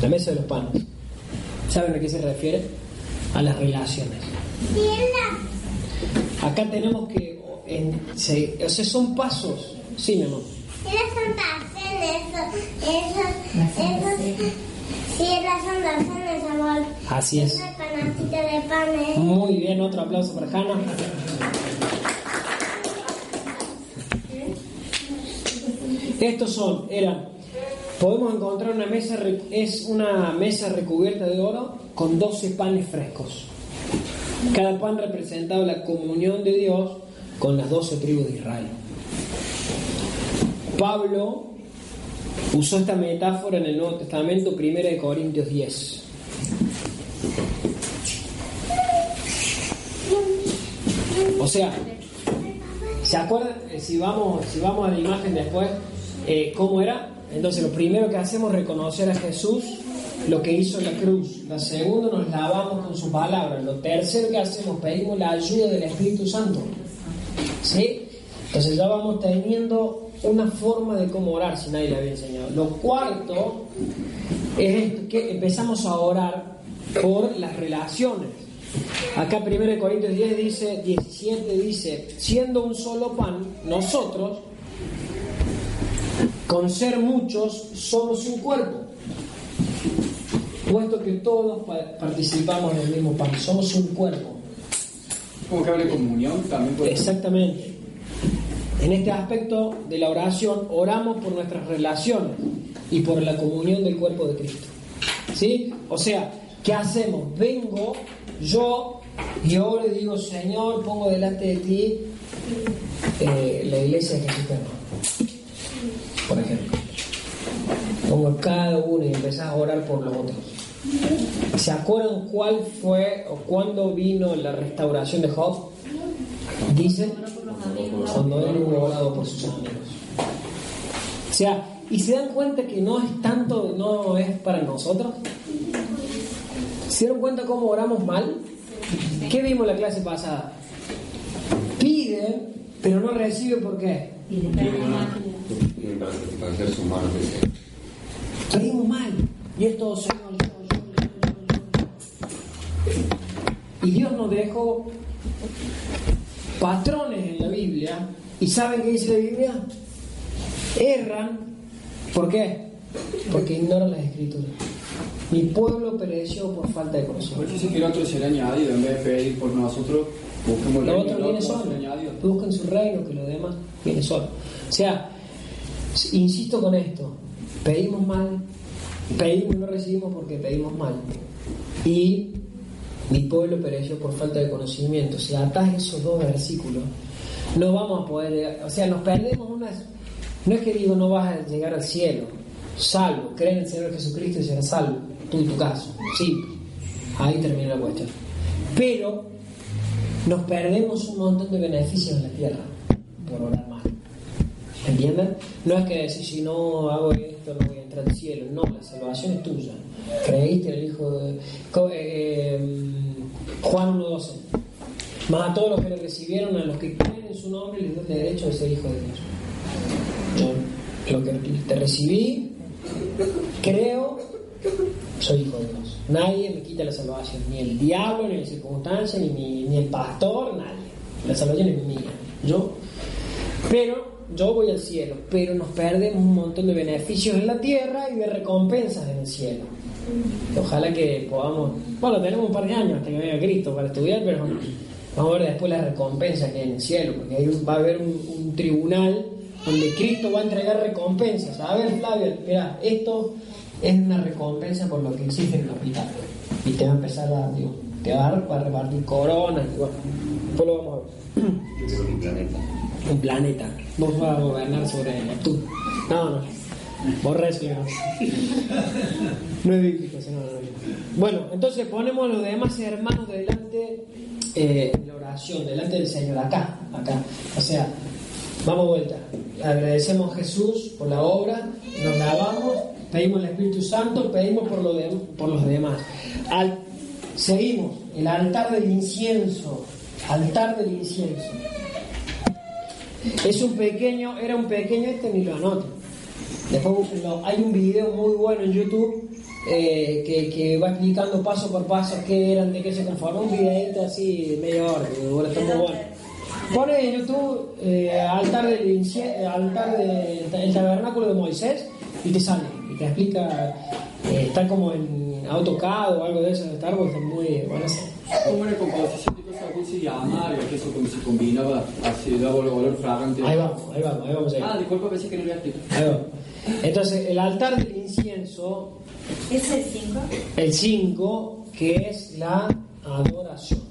La mesa de los panes. ¿Saben a qué se refiere? A las relaciones. Acá tenemos que, en- se- o sea, son pasos. Sí, mi amor. Las santas cenas, eso, eso, sí, las santas cenas, amor. Así es. Una canastita de panes. Muy bien, otro aplauso para Hanna. Estos son, eran, podemos encontrar una mesa, es una mesa recubierta de oro con 12 panes frescos. Cada pan representaba la comunión de Dios con las 12 tribus de Israel. Pablo usó esta metáfora en el Nuevo Testamento, 1 de Corintios 10. O sea, ¿se acuerdan? Eh, Si vamos, si vamos a la imagen después, eh, ¿cómo era? Entonces, lo primero que hacemos es reconocer a Jesús, lo que hizo en la cruz. Lo segundo, nos lavamos con su palabra. Lo tercero que hacemos, pedimos la ayuda del Espíritu Santo. ¿Sí? Entonces, ya vamos teniendo una forma de cómo orar si nadie le había enseñado. Lo cuarto es que empezamos a orar por las relaciones. Acá 1 Corintios 10 dice, 17 dice, siendo un solo pan, nosotros, con ser muchos, somos un cuerpo. Puesto que todos pa- participamos del mismo pan, somos un cuerpo. Como que hable comunión también puede Exactamente. En este aspecto de la oración, oramos por nuestras relaciones y por la comunión del cuerpo de Cristo. ¿Sí? O sea, ¿qué hacemos? Vengo yo y le digo, Señor, pongo delante de ti eh, la iglesia de Jesucristo. Por ejemplo. Pongo a cada uno y empezás a orar por los otros. ¿Se acuerdan cuál fue o cuándo vino la restauración de Job? Dice cuando él hubo orado por sus amigos. O sea, y se dan cuenta que no es tanto, no es para nosotros. ¿Se dieron cuenta cómo oramos mal? ¿Qué vimos la clase pasada? Piden, pero no reciben, ¿por qué? Pedimos mal. Y es todo Señor, yo, yo, yo, yo, yo. Y Dios nos dejó patrones en la Biblia. ¿Y saben qué dice la Biblia? Erran. ¿Por qué? Porque ignoran las escrituras. Mi pueblo pereció por falta de Por conocimiento. que el otro será añadido, en vez de pedir por nosotros, busquemos Lo reino, otro viene solo. Busquen su reino, que lo demás viene solo. O sea, insisto con esto. Pedimos mal, pedimos y no recibimos porque pedimos mal. Y mi pueblo pereció por falta de conocimiento. Si atás esos dos versículos, no vamos a poder, o sea, nos perdemos unas... No es que digo no vas a llegar al cielo, salvo, cree en el Señor Jesucristo y serás salvo, tú y tu caso, sí, ahí termina la cuestión. Pero nos perdemos un montón de beneficios en la tierra por orar mal. ¿Entienden? No es que decir si no hago esto no voy a entrar al cielo. No, la salvación es tuya. Creíste en el Hijo de eh, eh, Juan 1.12. Más a todos los que le recibieron, a los que creen en su nombre, les el derecho de ser hijo de Dios. Yo, lo que te recibí, creo, soy hijo de Dios. Nadie me quita la salvación, ni el diablo, ni la circunstancia, ni, mi- ni el pastor, nadie. La salvación es mía, yo. Pero yo voy al cielo, pero nos perdemos un montón de beneficios en la tierra y de recompensas en el cielo. Ojalá que podamos, bueno, tenemos un par de años hasta que venga Cristo para estudiar, pero vamos a ver después las recompensas que hay en el cielo, porque ahí va a haber un, un tribunal donde Cristo va a entregar recompensas. A ver, Flavio, mira, esto es una recompensa por lo que hiciste en el hospital. Y te va a empezar a, digo, te va a, va a repartir coronas, y bueno, después lo vamos a ver. Un planeta. Un planeta. Vos vas a gobernar sobre Neptuno. No, no. Borra eso. No, no es bíblico, no, no. Bueno, entonces ponemos a los demás hermanos delante eh, la oración, delante del Señor, acá, acá. O sea, vamos vuelta. Agradecemos a Jesús por la obra, nos lavamos, pedimos el Espíritu Santo, pedimos por, lo de- por los demás. Seguimos, el altar del incienso, altar del incienso. Es un pequeño, era un pequeño, este ni lo anoto. Después hay un video muy bueno en YouTube eh, que, va explicando paso por paso qué eran, de qué se conforma. Un videito así, media hora, dura, está muy bueno. Pone en YouTube eh, altar del altar del el tabernáculo de Moisés y te sale y te explica. eh, está como en AutoCAD o algo de eso de Star Wars, es muy bueno. Como una composición de cosas dulces y amargas, que eso como se combinaba, así el olor fragante. Ahí vamos, ahí vamos, ahí vamos. ahí. Ah, disculpa, pensé que no había escrito. Ahí va. Entonces, el altar del incienso, ¿Es el 5? el 5, que es la adoración.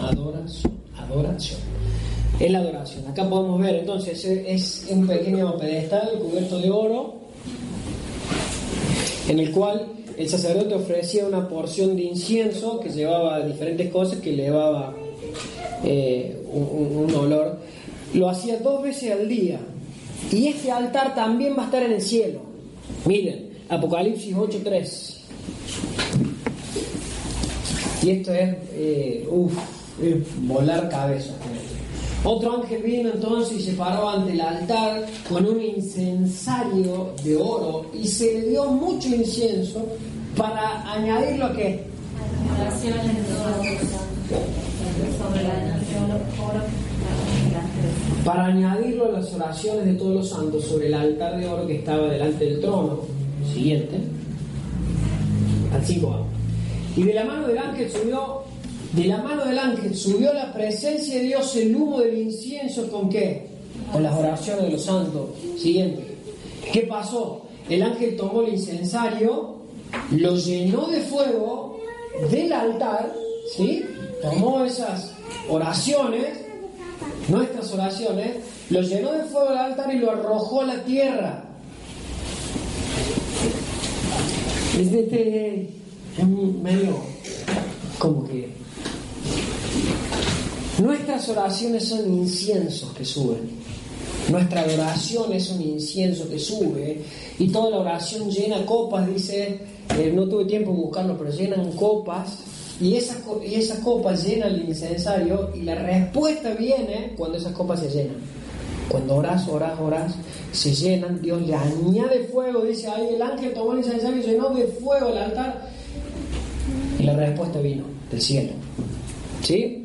Adoración, adoración. Es la adoración. Acá podemos ver, entonces, es un pequeño pedestal cubierto de oro, en el cual el sacerdote ofrecía una porción de incienso que llevaba diferentes cosas, que elevaba eh, un, olor. Lo hacía dos veces al día. Y este altar también va a estar en el cielo. Miren, Apocalipsis 8.3. Y esto es, eh, uf, volar cabezas. Otro ángel vino entonces y se paró ante el altar con un incensario de oro y se le dio mucho incienso para añadirlo a qué? Oraciones de sobre la oro Para añadirlo a las oraciones de todos los santos sobre el altar de oro que estaba delante del trono. Siguiente. Al 5 Y de la mano del ángel subió, de la mano del ángel subió la presencia de Dios el humo del incienso con qué? Con las oraciones de los santos. Siguiente. ¿Qué pasó? El ángel tomó el incensario, lo llenó de fuego del altar, ¿sí? Tomó esas oraciones, nuestras oraciones, lo llenó de fuego del altar y lo arrojó a la tierra. Es de este, es medio como que nuestras oraciones son inciensos que suben. Nuestra adoración es un incienso que sube y toda la oración llena copas, dice, eh, no tuve tiempo de buscarlo, pero llenan copas y esas, y esas copas llenan el incensario y la respuesta viene cuando esas copas se llenan. Cuando oras, oras, oras, se llenan, Dios le añade fuego, dice ahí el ángel tomó el incensario y llenó de fuego el altar y la respuesta vino del cielo. ¿Sí?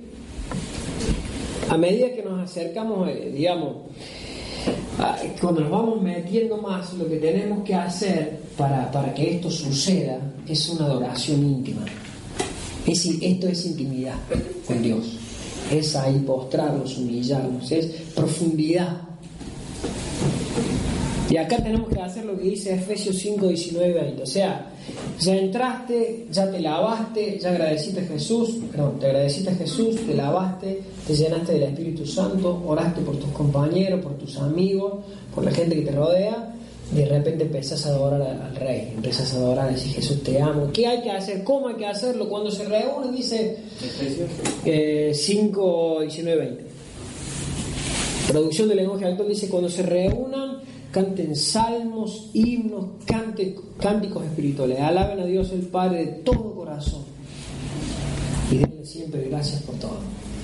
A medida que nos acercamos, eh, digamos, cuando nos vamos metiendo más, lo que tenemos que hacer para, para que esto suceda es una adoración íntima. Es, esto es intimidad con Dios. Es ahí postrarnos, humillarnos, es profundidad. Y acá tenemos que hacer lo que dice Efesios 5, 19, 20. O sea, ya entraste, ya te lavaste, ya agradeciste a Jesús, perdón, te agradeciste a Jesús, te lavaste, te llenaste del Espíritu Santo, oraste por tus compañeros, por tus amigos, por la gente que te rodea, y de repente empezás a adorar al Rey, empezás a adorar, a decir Jesús te amo. ¿Qué hay que hacer? ¿Cómo hay que hacerlo? Cuando se reúnen, dice eh, 5, 19, 20. Traducción del lenguaje actual dice, cuando se reúnan, canten salmos, himnos, cánticos espirituales, alaben a Dios el Padre de todo corazón y denle siempre gracias por todo.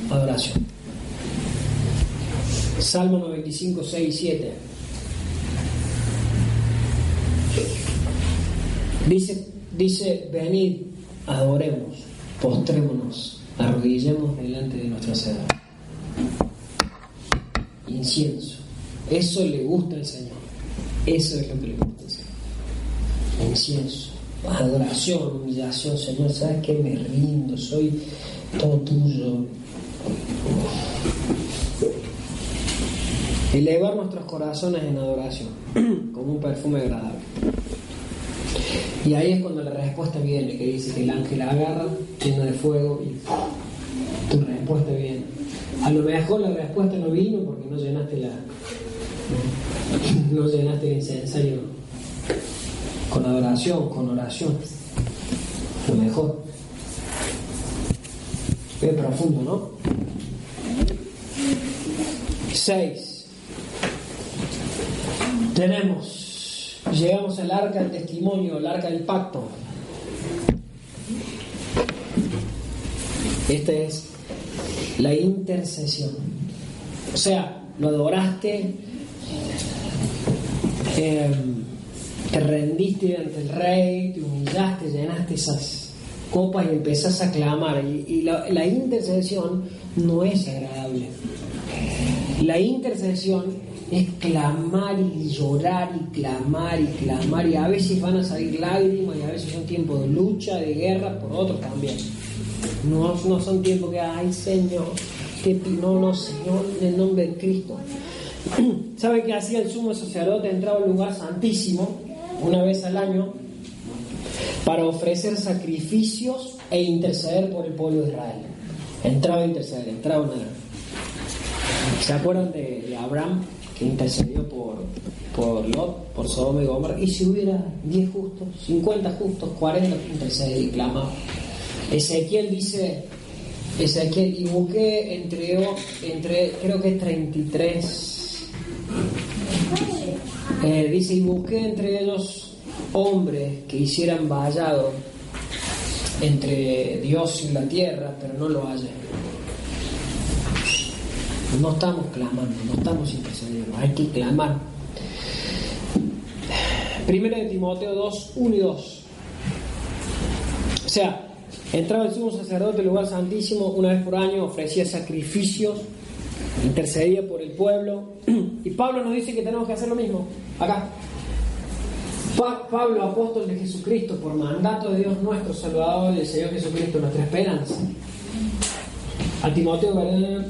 Adoración. Salmo 95, 6 y 7. Dice, dice, venid, adoremos, postrémonos, arrodillemos delante de nuestro Hacedor. Incienso. Eso le gusta al Señor. Eso es lo que le gusta al Señor. Incienso. Adoración, humillación, Señor. ¿Sabes qué? Me rindo, soy todo tuyo. Elevar nuestros corazones en adoración, como un perfume agradable. Y ahí es cuando la respuesta viene, que dice que el ángel agarra, llena de fuego y tu respuesta viene. A lo mejor la respuesta no vino porque no llenaste la no llenaste el incensario con adoración, con oración. Lo mejor. Es profundo, ¿no? Seis. Tenemos, llegamos al arca del testimonio, el arca del pacto. Esta es la intercesión. O sea, lo adoraste, eh, te rendiste ante el rey, te humillaste, llenaste esas copas y empezás a clamar. Y, y la, la intercesión no es agradable. La intercesión es clamar y llorar y clamar y clamar y a veces van a salir lágrimas y a veces son tiempos de lucha, de guerra, por otros también. No, no son tiempos que, ay Señor, pi- no, no Señor, en el nombre de Cristo. ¿Sabe qué hacía el sumo sacerdote? Entraba al lugar santísimo una vez al año para ofrecer sacrificios e interceder por el pueblo de Israel. Entraba a interceder, entraba a ¿Se acuerdan de, Abraham que intercedió por, por Lot, por Sodoma y Gomorra? Y si hubiera 10 justos, 50 justos, 40 interceder y clamar. Ezequiel dice, Ezequiel, y busqué entre, entre creo que es 33, eh, dice, y busqué entre ellos hombres que hicieran vallado entre Dios y la tierra, pero no lo hallé. No estamos clamando, no estamos intercediendo, hay que clamar. Primero de Timoteo 2, 1 y 2. O sea, entraba el sumo sacerdote al lugar santísimo una vez por año, ofrecía sacrificios, intercedía por el pueblo. Y Pablo nos dice que tenemos que hacer lo mismo, acá. Pa- Pablo, apóstol de Jesucristo, por mandato de Dios nuestro Salvador, el Señor Jesucristo, nuestra esperanza. A Timoteo, ¿verdad?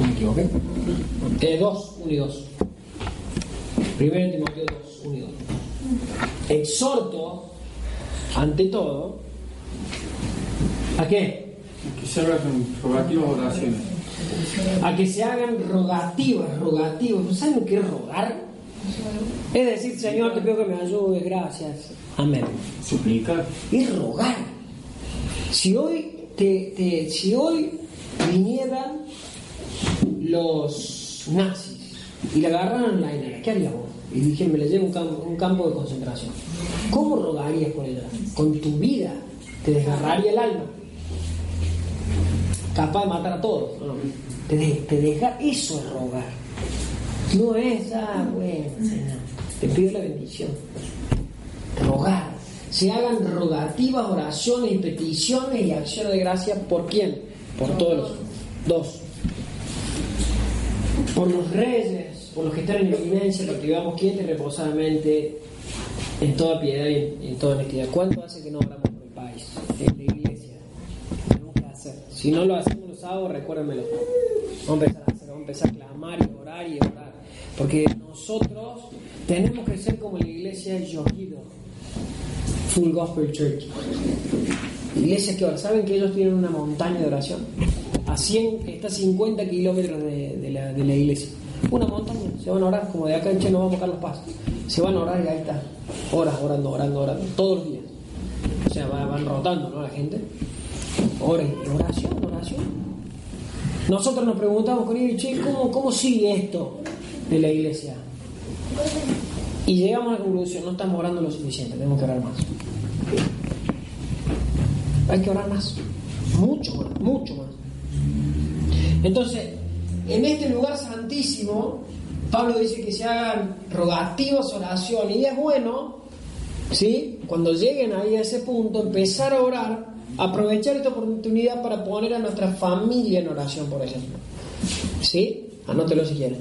¿No me equivoqué? Eh, 2, 1 y 2. Primero Timoteo 2, 1 y 2. Exhorto, ante todo, ¿a qué? Que se hagan oraciones. A que se hagan rogativas, rogativas. ¿Saben lo que es rogar? Es decir, Señor, te pido que me ayudes, gracias. Amén. Suplicar. Es rogar. Si hoy, te, te- si hoy vinieran los nazis y le agarraran la Inara, ¿qué harías vos? Y dije, me le llevo un campo, un campo de concentración. ¿Cómo rogarías por ella? Con tu vida te desgarraría el alma. Capaz de matar a todos. Te, de- te deja, eso es rogar. No es, ah, bueno, te pido la bendición. Rogar. Se hagan rogativas, oraciones y peticiones y acciones de gracia. ¿Por quién? Por todos los dos. Por los reyes, por los que están en eminencia, para que vivamos quieten reposadamente en toda piedad y en, en toda honestidad. ¿Cuánto hace que no oramos por el país? En la iglesia. Tenemos que hacer. Si no lo hacemos los sábados, recuérdenmelo. Vamos a empezar a hacer, vamos a empezar a clamar y orar y orar. Porque nosotros tenemos que ser como la iglesia Yogido, Full Gospel Church. Iglesia que ahora, ¿saben que ellos tienen una montaña de oración? A 100, está a 50 kilómetros de, la, de la iglesia. Una montaña, se van a orar, como de acá en Cheno vamos a Carlos Paz. Se van a orar y ahí está, horas orando, orando, orando, todos los días. O sea, va- van rotando, ¿no? La gente. Oren, oración, oración. Nosotros nos preguntamos con ellos, che, ¿cómo, ¿cómo sigue esto de la iglesia? Y llegamos a la conclusión, no estamos orando lo suficiente, tenemos que orar más. Hay que orar más, mucho más, mucho más. Entonces, en este lugar santísimo, Pablo dice que se hagan rogativas, oraciones, y es bueno ¿Sí? Cuando lleguen ahí a ese punto, empezar a orar, aprovechar esta oportunidad para poner a nuestra familia en oración, por ejemplo. ¿Sí? Anótelo si quieren.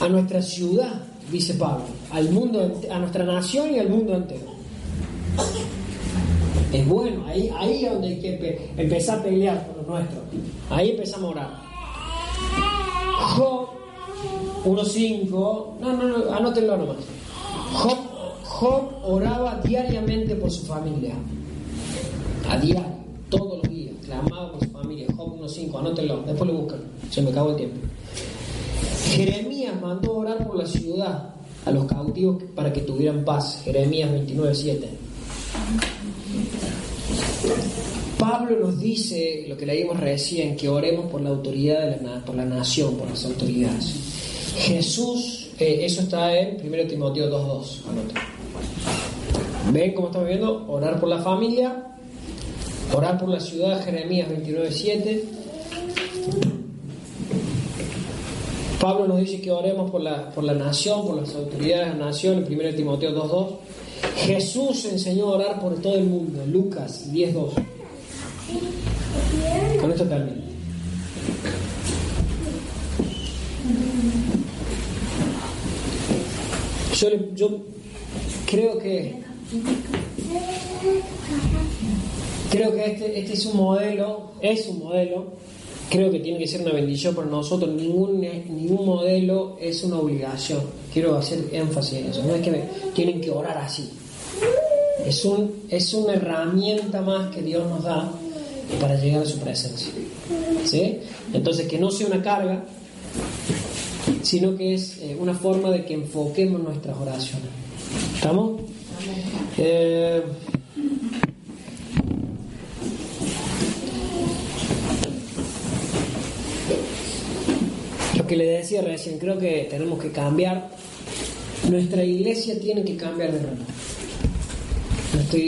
A nuestra ciudad, dice Pablo, al mundo, a nuestra nación y al mundo entero. Es bueno, ahí, ahí es donde hay que empe- empezar a pelear por los nuestros. Ahí empezamos a orar. Job 1.5, no, no, no, anótenlo nomás. Job, Job oraba diariamente por su familia. A diario, todos los días, clamaba por su familia. Job 1.5, anótenlo, después lo buscan, se me acabó el tiempo. Jeremías mandó orar por la ciudad a los cautivos para que tuvieran paz. Jeremías 29.7. Pablo nos dice, lo que leímos recién, que oremos por la autoridad de la, por la nación, por las autoridades. Jesús, eh, eso está en 1 Timoteo 2.2, anota. ¿Ven cómo estamos viendo? Orar por la familia, orar por la ciudad, Jeremías 29.7. Pablo nos dice que oremos por la, por la nación, por las autoridades de la nación, en 1 Timoteo 2.2. Jesús enseñó a orar por todo el mundo, Lucas 10.2. Con esto termino. Yo, yo creo que creo que este, este es un modelo, es un modelo, creo que tiene que ser una bendición para nosotros, ningún, ningún modelo es una obligación, quiero hacer énfasis en eso, no es que tienen que orar así, es, un, es una herramienta más que Dios nos da para llegar a su presencia. ¿sí? Entonces, que no sea una carga, sino que es eh, una forma de que enfoquemos nuestras oraciones. ¿Estamos? Eh, lo que le decía recién, creo que tenemos que cambiar. Nuestra iglesia tiene que cambiar de rumbo.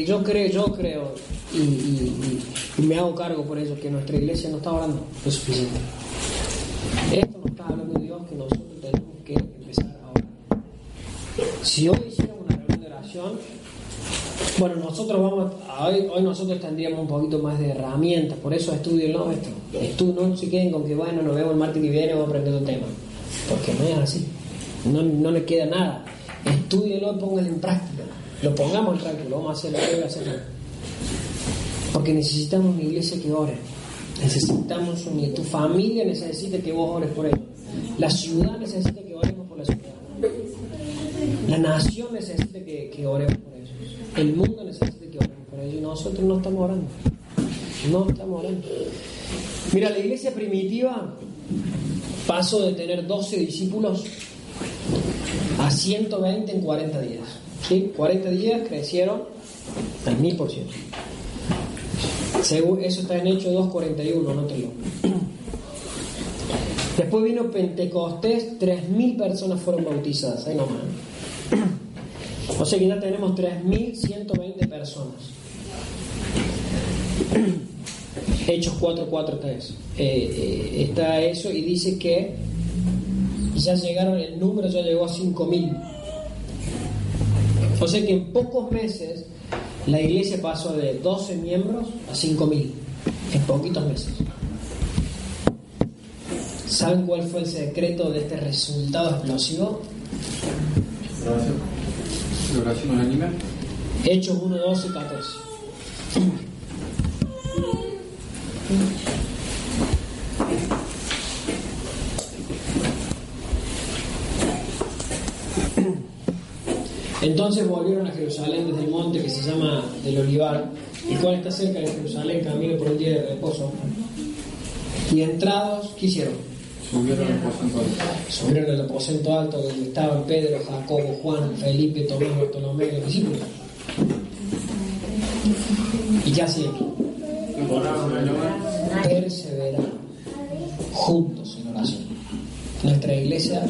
Yo creo, yo creo, y, me hago cargo por ello, que nuestra iglesia no está orando lo suficiente. Esto nos está hablando Dios que nosotros tenemos que empezar a orar. Si hoy bueno, nosotros vamos, a- hoy, hoy nosotros tendríamos un poquito más de herramientas, por eso estudienlo esto. Estu- no se queden con que, bueno, nos vemos el martes que viene, vamos a aprender un tema. Porque no es así. No, no le queda nada. Estudienlo y pónganlo en práctica. Lo pongamos en práctica, lo vamos a hacer, lo voy a hacer. Porque necesitamos una iglesia que ore. Necesitamos unir. Tu familia necesita que vos ores por ellos. La ciudad necesita que La nación necesita que, que oremos por ellos. El mundo necesita que oremos por ellos. Nosotros no estamos orando. No estamos orando. Mira, la iglesia primitiva pasó de tener 12 discípulos a 120 en 40 días. ¿Sí? 40 días crecieron al 1000%. Según, eso está en Hechos 2.41, anótelo. Después vino Pentecostés, 3.000 personas fueron bautizadas, ahí nomás. O sea que ya tenemos 3.120 personas. Hechos 4.4.3. Eh, eh, está eso y dice que ya llegaron, el número ya llegó a 5.000. O sea que en pocos meses la iglesia pasó de 12 miembros a 5.000. En poquitos meses. ¿Saben cuál fue el secreto de este resultado explosivo? Oración. La oración unánime. Hechos 1, 12, 14. Entonces volvieron a Jerusalén desde el monte que se llama del Olivar, el cual está cerca de Jerusalén, camino por un día de reposo. Y entrados, ¿qué hicieron? Subieron al aposento alto. Subieron al aposento alto donde estaban Pedro, Jacobo, Juan, Felipe, Tomás, Bartolomé, los discípulos. ¿Y qué hacían? Perseverar juntos en oración. Nuestra iglesia,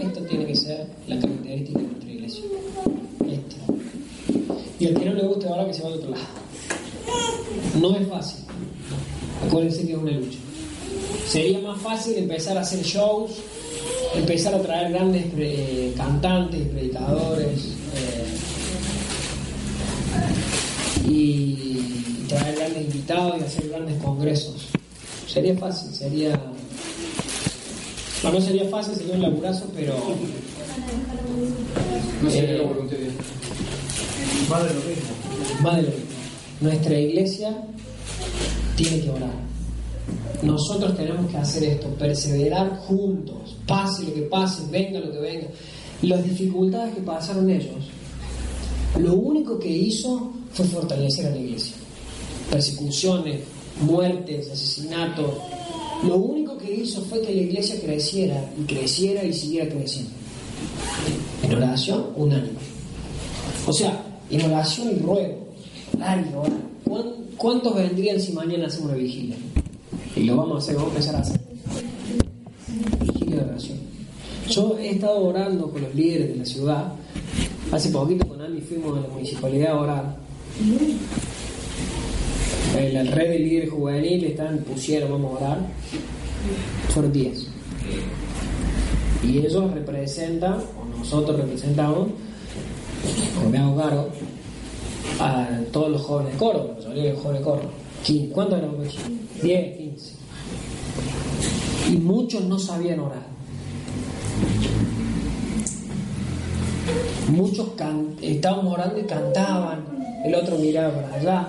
esto tiene que ser la característica de nuestra iglesia. Esto. Y al que no le guste ahora que se vaya a otro lado. No es fácil. Acuérdense que es una lucha. Sería más fácil empezar a hacer shows, empezar a traer grandes eh, cantantes, predicadores eh, y traer grandes invitados y hacer grandes congresos. Sería fácil, sería... No, no sería fácil, sería un laburazo, pero... No sería la voluntad Más de lo mismo. Más de lo mismo. Nuestra iglesia tiene que orar nosotros tenemos que hacer esto, perseverar juntos, pase lo que pase, venga lo que venga. Las dificultades que pasaron ellos, lo único que hizo fue fortalecer a la iglesia. Persecuciones, muertes, asesinatos. Lo único que hizo fue que la iglesia creciera y creciera y siguiera creciendo. En oración, unánime. O sea, en oración y ruego. Orar y orar. ¿Cuán- ¿Cuántos vendrían si mañana hacemos una vigilia? Y lo vamos a hacer, vamos a empezar a hacer. Vigilia de oración. Yo he estado orando con los líderes de la ciudad. Hace poquito con Andy fuimos a la municipalidad a orar. El red de líderes juveniles están, pusieron, vamos a orar. Fueron 10. Y ellos representan, o nosotros representamos, o me hago cargo, a todos los jóvenes de Córdoba, la mayoría de los jóvenes de Córdoba. ¿Cuántos? 10, 15. Y muchos no sabían orar. Muchos can- estábamos orando y cantaban, el otro miraba para allá.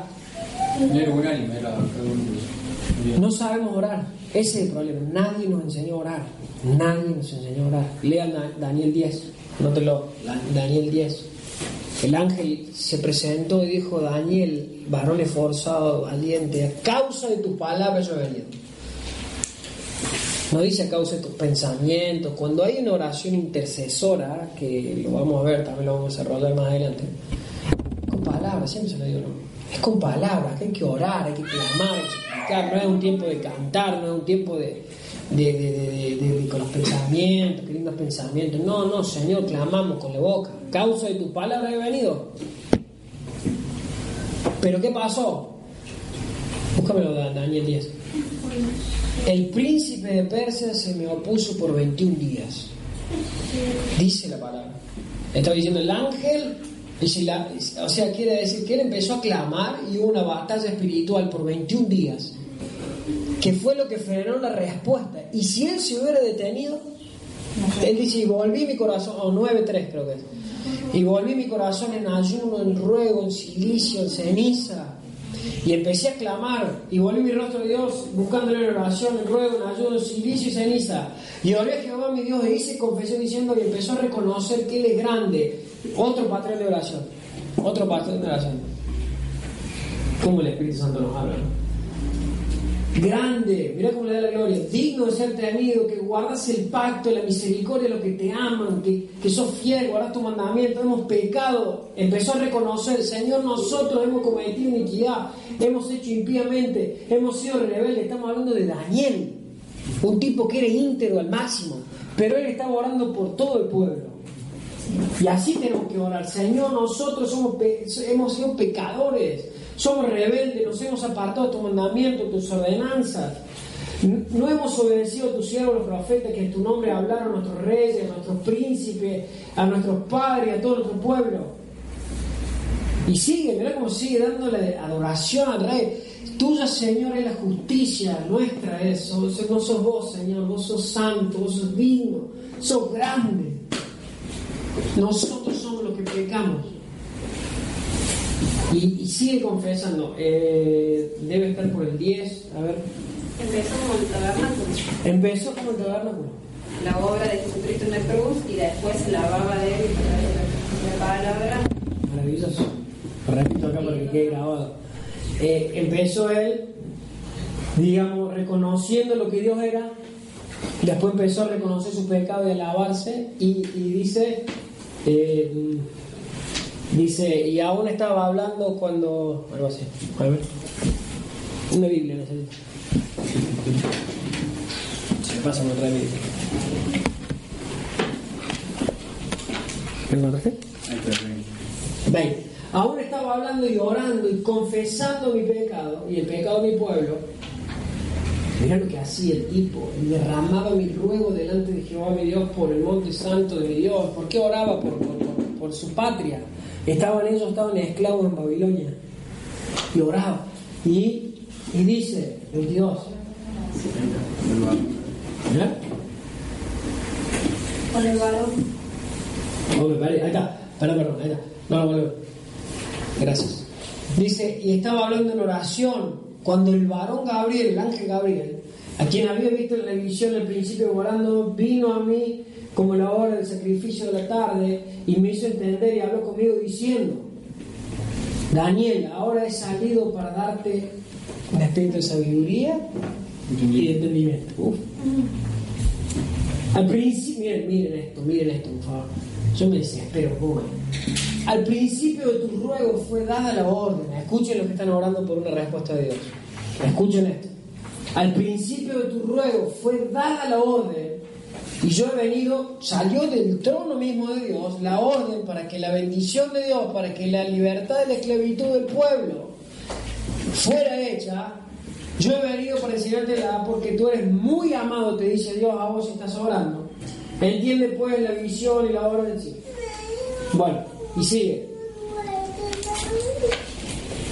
No. No sabemos orar. Ese es el problema. Nadie nos enseñó a orar. Nadie nos enseñó a orar. Lean Da- Daniel 10. Nótelo. La- Daniel 10. El ángel se presentó y dijo, Daniel, varón esforzado, valiente, a causa de tus palabras yo he venido. No dice a causa de tus pensamientos. Cuando hay una oración intercesora, que lo vamos a ver, también lo vamos a desarrollar más adelante, con palabras, siempre se lo digo, ¿no? Es con palabras, que hay que orar, hay que clamar, hay que suplicar, no es un tiempo de cantar, no es un tiempo de, de, de- de- con los pensamientos, qué lindos pensamientos. No, no, Señor, clamamos con la boca. Causa de tus palabras he venido. Pero ¿qué pasó? Búscamelo, Da- Daniel 10. El príncipe de Persia se me opuso por 21 días. Dice la palabra. Estaba diciendo el ángel, dice la- o sea, quiere decir que él empezó a clamar y hubo una batalla espiritual por 21 días, que fue lo que frenó la respuesta. Y si él se hubiera detenido, él dice, y volví mi corazón, o 9.3 creo que es, y volví mi corazón en ayuno, en ruego, en silicio, en ceniza. Y empecé a clamar y volví mi rostro a Dios buscándole en oración, en ruego, en ayuno, en silicio y ceniza. Y oré a Jehová mi Dios e hice confesión diciendo y empezó a reconocer que Él es grande. Otro patrón de oración. Otro patrón de oración. ¿Cómo el Espíritu Santo nos habla? Grande, mira cómo le da la gloria, digno de ser temido, que guardas el pacto, la misericordia de los que te aman, que, que sos fiel, guardas tu mandamiento, hemos pecado, empezó a reconocer, Señor, nosotros hemos cometido iniquidad, hemos hecho impíamente, hemos sido rebeldes, estamos hablando de Daniel, un tipo que era íntegro al máximo, pero él estaba orando por todo el pueblo. Y así tenemos que orar. Señor, nosotros somos hemos sido pecadores, somos rebeldes, nos hemos apartado de tu mandamiento, tus ordenanzas. No hemos obedecido a tus siervos los profetas que en tu nombre hablaron a nuestros reyes, a nuestros príncipes, a nuestros padres, a todo nuestro pueblo. Y sigue, mira cómo sigue dándole adoración al rey. Tuya, Señor, es la justicia, nuestra es. No sos vos, Señor, vos sos santo, vos sos digno, sos grande. Nosotros somos los que pecamos. Y, y sigue confesando. eh, debe estar por el 10. A ver. Empezó como el tabernáculo, Empezó como el tabernáculo. la obra de Jesucristo en la cruz y después la baba de él de la palabra. Maravilloso. Repito acá para que quede grabado. Eh, empezó él, digamos, reconociendo lo que Dios era. Después empezó a reconocer su pecado y alabarse. Y, y dice. eh, dice, y aún estaba hablando cuando. Algo así. A ver. Una Biblia necesito. Se me pasa otra Biblia. ¿Me encontraste? 20. Aún estaba hablando y orando y confesando mi pecado y el pecado de mi pueblo. Mira lo que hacía el tipo. Derramaba mi ruego delante de Jehová mi Dios por el monte santo de mi Dios. ¿Por qué oraba? Por, por- por- por su patria. Estaban ellos, estaban esclavos en Babilonia. y oraba. Y, y dice, 22. ¿Ya? Con el varón. Ahí está, perdón, perdón, ahí está. No, no, vuelvo. Gracias. Dice, y estaba hablando en oración, cuando el varón Gabriel, el ángel Gabriel, a quien había visto en la visión al principio volando, vino a mí como la hora del sacrificio de la tarde y me hizo entender y habló conmigo diciendo, Daniel, ahora he salido para darte un espíritu de sabiduría y de entendimiento. Al principio, miren, miren esto, miren esto, por favor. Yo me desespero, ¿cómo es? Al principio de tu ruego fue dada la orden. Escuchen los que están orando por una respuesta de Dios. Escuchen esto. Al principio de tu ruego fue dada la orden. Y yo he venido, salió del trono mismo de Dios la orden para que la bendición de Dios, para que la libertad de la esclavitud del pueblo fuera hecha. Yo he venido para enseñártela porque tú eres muy amado, te dice Dios a vos si estás orando. Entiende pues la visión y la orden en sí. Bueno, y sigue.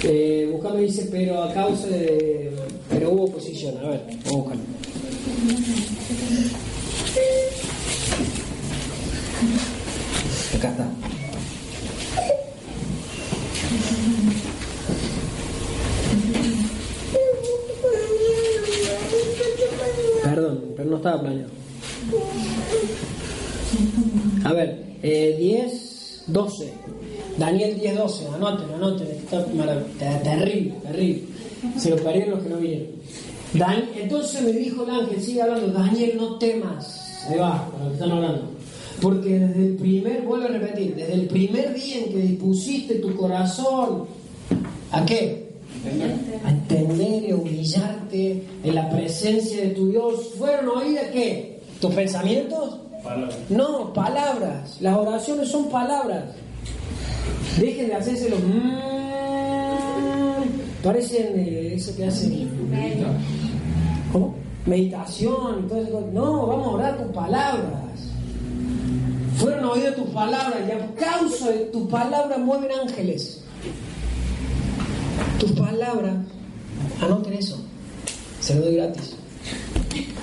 Eh, dice, pero a causa de. Pero hubo oposición. A ver, vamos a buscarlo. Acá está. Perdón, pero no estaba planeado. A ver, eh, 10, 12. Daniel 10, 12. Anoten, anoten. Está terrible, terrible. Se lo perdieron los que no vinieron. Dan- entonces me dijo el ángel, sigue hablando, Daniel, no temas. Ahí va, para los que están hablando. Porque desde el primer, vuelvo a repetir, desde el primer día en que dispusiste tu corazón, ¿a qué? a entender y a humillarte en la presencia de tu Dios, ¿fueron oídas qué? ¿Tus pensamientos? No, palabras. Las oraciones son palabras. Dejen de hacerse los... mm, parecen eh, eso que hacen... Meditación todo eso. No, vamos a orar con palabras. Fueron oídas tus palabras y a causa de tus palabras mueven ángeles. Tus palabras, anoten eso, se lo doy gratis.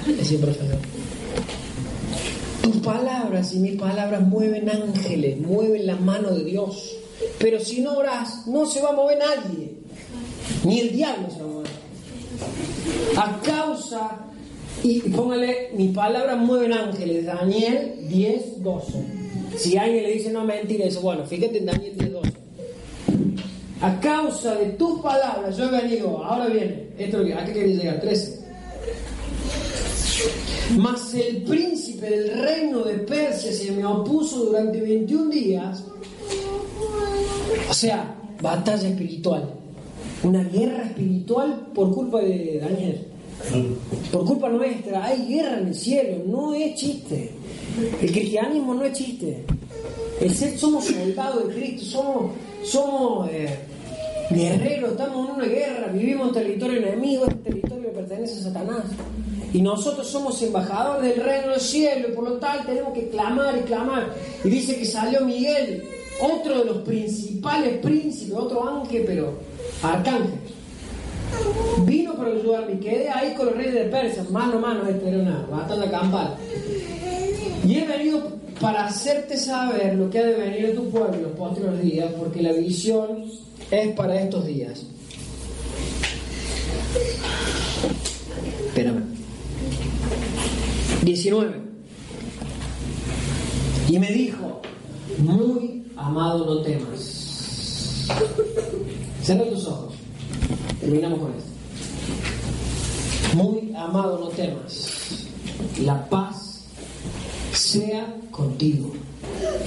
El profesor. Tus palabras y mis palabras mueven ángeles, mueven la mano de Dios. Pero si no oras, no se va a mover nadie. Ni el diablo se va a. A causa, y póngale, mis palabras mueven ángeles. Daniel 10, 12. Si alguien le dice no mentira, eso, bueno, fíjate en Daniel 10, 12. A causa de tus palabras, yo he venido, ahora viene, esto que, ¿a qué quería llegar? 13. Mas el príncipe del reino de Persia se me opuso durante 21 días. O sea, batalla espiritual. Una guerra espiritual por culpa de Daniel. Por culpa nuestra. Hay guerra en el cielo. No es chiste. El cristianismo no es chiste. El ser, somos soldados de Cristo. Somos, somos eh, guerreros. Estamos en una guerra. Vivimos en territorio enemigo. Este territorio pertenece a Satanás. Y nosotros somos embajadores del reino del cielo. Por lo tal tenemos que clamar y clamar. Y dice que salió Miguel. Otro de los principales príncipes. Otro ángel, pero arcángel. Vino para ayudarme y quedé ahí con los reyes de Persia, mano a mano, esta era una batalla campal. Y he venido para hacerte saber lo que ha de venir a tu pueblo en los posteriores días, porque la visión es para estos días. Espérame. 19. Y me dijo, muy amado no temas. Cierra tus ojos. Terminamos con esto. Muy amado, no temas. La paz sea contigo.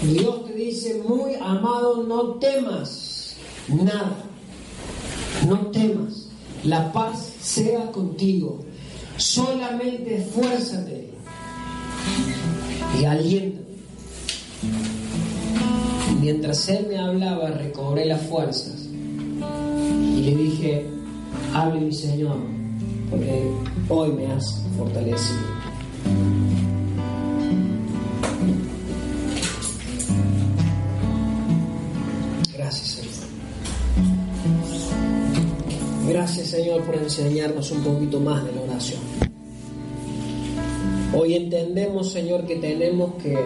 Dios te dice, muy amado, no temas nada. No temas. La paz sea contigo. Solamente esfuérzate y aliéntate. Mientras él me hablaba, recobré las fuerzas y le dije, hable mi Señor, porque hoy me has fortalecido. Gracias, Señor. Gracias Señor por enseñarnos un poquito más de la oración. Hoy entendemos Señor que tenemos que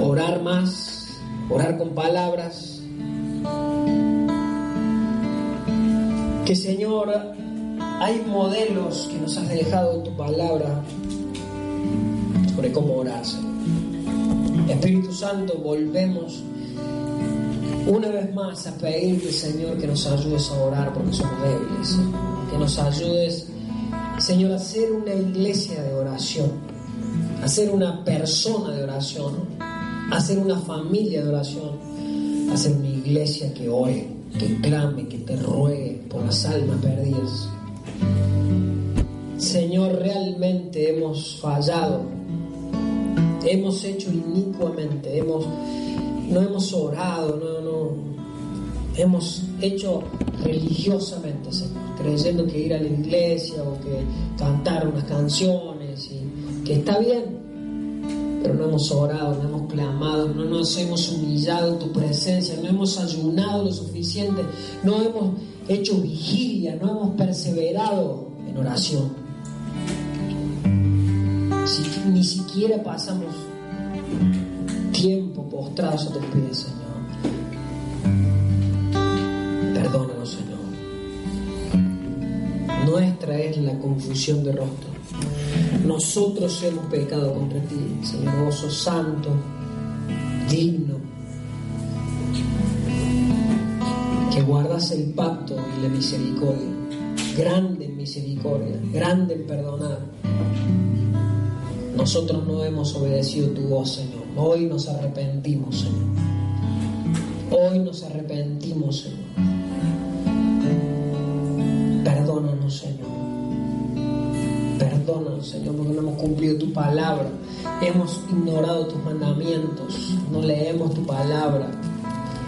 orar más, orar con palabras. Que Señor, hay modelos que nos has dejado en tu palabra. Sobre cómo orar. Espíritu Santo, volvemos una vez más a pedirte, Señor, que nos ayudes a orar porque somos débiles. Que nos ayudes, Señor, a ser una iglesia de oración, a ser una persona de oración, a ser una familia de oración, a ser una iglesia que ore, que clame, que te ruegue por las almas perdidas. Señor, realmente hemos fallado, hemos hecho inicuamente, hemos, no hemos orado, no, no, hemos hecho religiosamente, Señor, creyendo que ir a la iglesia o que cantar unas canciones, y que está bien, pero no hemos orado, no hemos clamado, no nos hemos humillado en tu presencia, no hemos ayunado lo suficiente, no hemos hecho vigilia, no hemos perseverado en oración. Ni siquiera pasamos tiempo postrados a tus pies, Señor. Perdónanos, Señor. Nuestra es la confusión de rostro. Nosotros hemos pecado contra ti, Señor. Vos santo, digno, guardas el pacto y la misericordia. Grande en misericordia, grande en perdonar. Nosotros no hemos obedecido tu voz, Señor. Hoy nos arrepentimos, Señor. Hoy nos arrepentimos, Señor. Perdónanos, Señor. Perdónanos, Señor, porque no hemos cumplido tu palabra. Hemos ignorado tus mandamientos. No leemos tu palabra.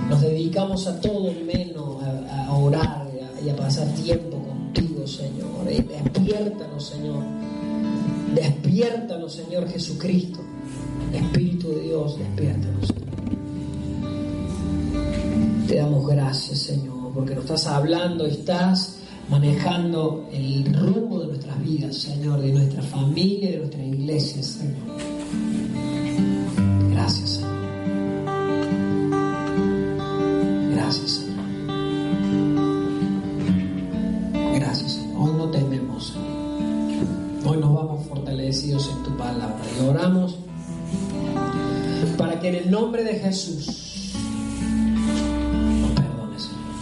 Nos dedicamos a todo menos a, orar y a, y pasar tiempo contigo, Señor. Y despiértanos, Señor. Despiértanos, Señor Jesucristo. Espíritu de Dios, despiértanos. Señor. Te damos gracias, Señor, porque nos estás hablando, estás manejando el rumbo de nuestras vidas, Señor, de nuestra familia, de nuestra iglesia, Señor. Gracias, Señor. Jesús nos perdone, Señor.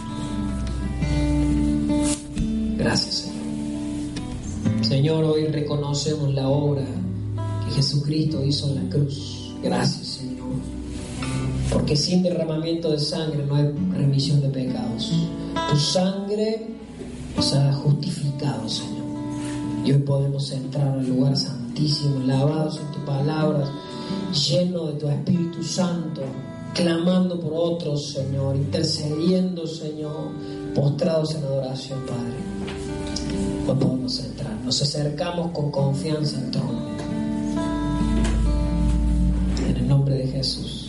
Gracias, Señor. Señor, hoy reconocemos la obra que Jesucristo hizo en la cruz. Gracias, Señor. Porque sin derramamiento de sangre no hay remisión de pecados. Tu sangre nos ha justificado, Señor. Y hoy podemos entrar al lugar santísimo, lavados en tu palabra, lleno de tu Espíritu Santo, clamando por otros, Señor, intercediendo, Señor, postrados en adoración, Padre. Hoy podemos entrar, nos acercamos con confianza al trono. En el nombre de Jesús.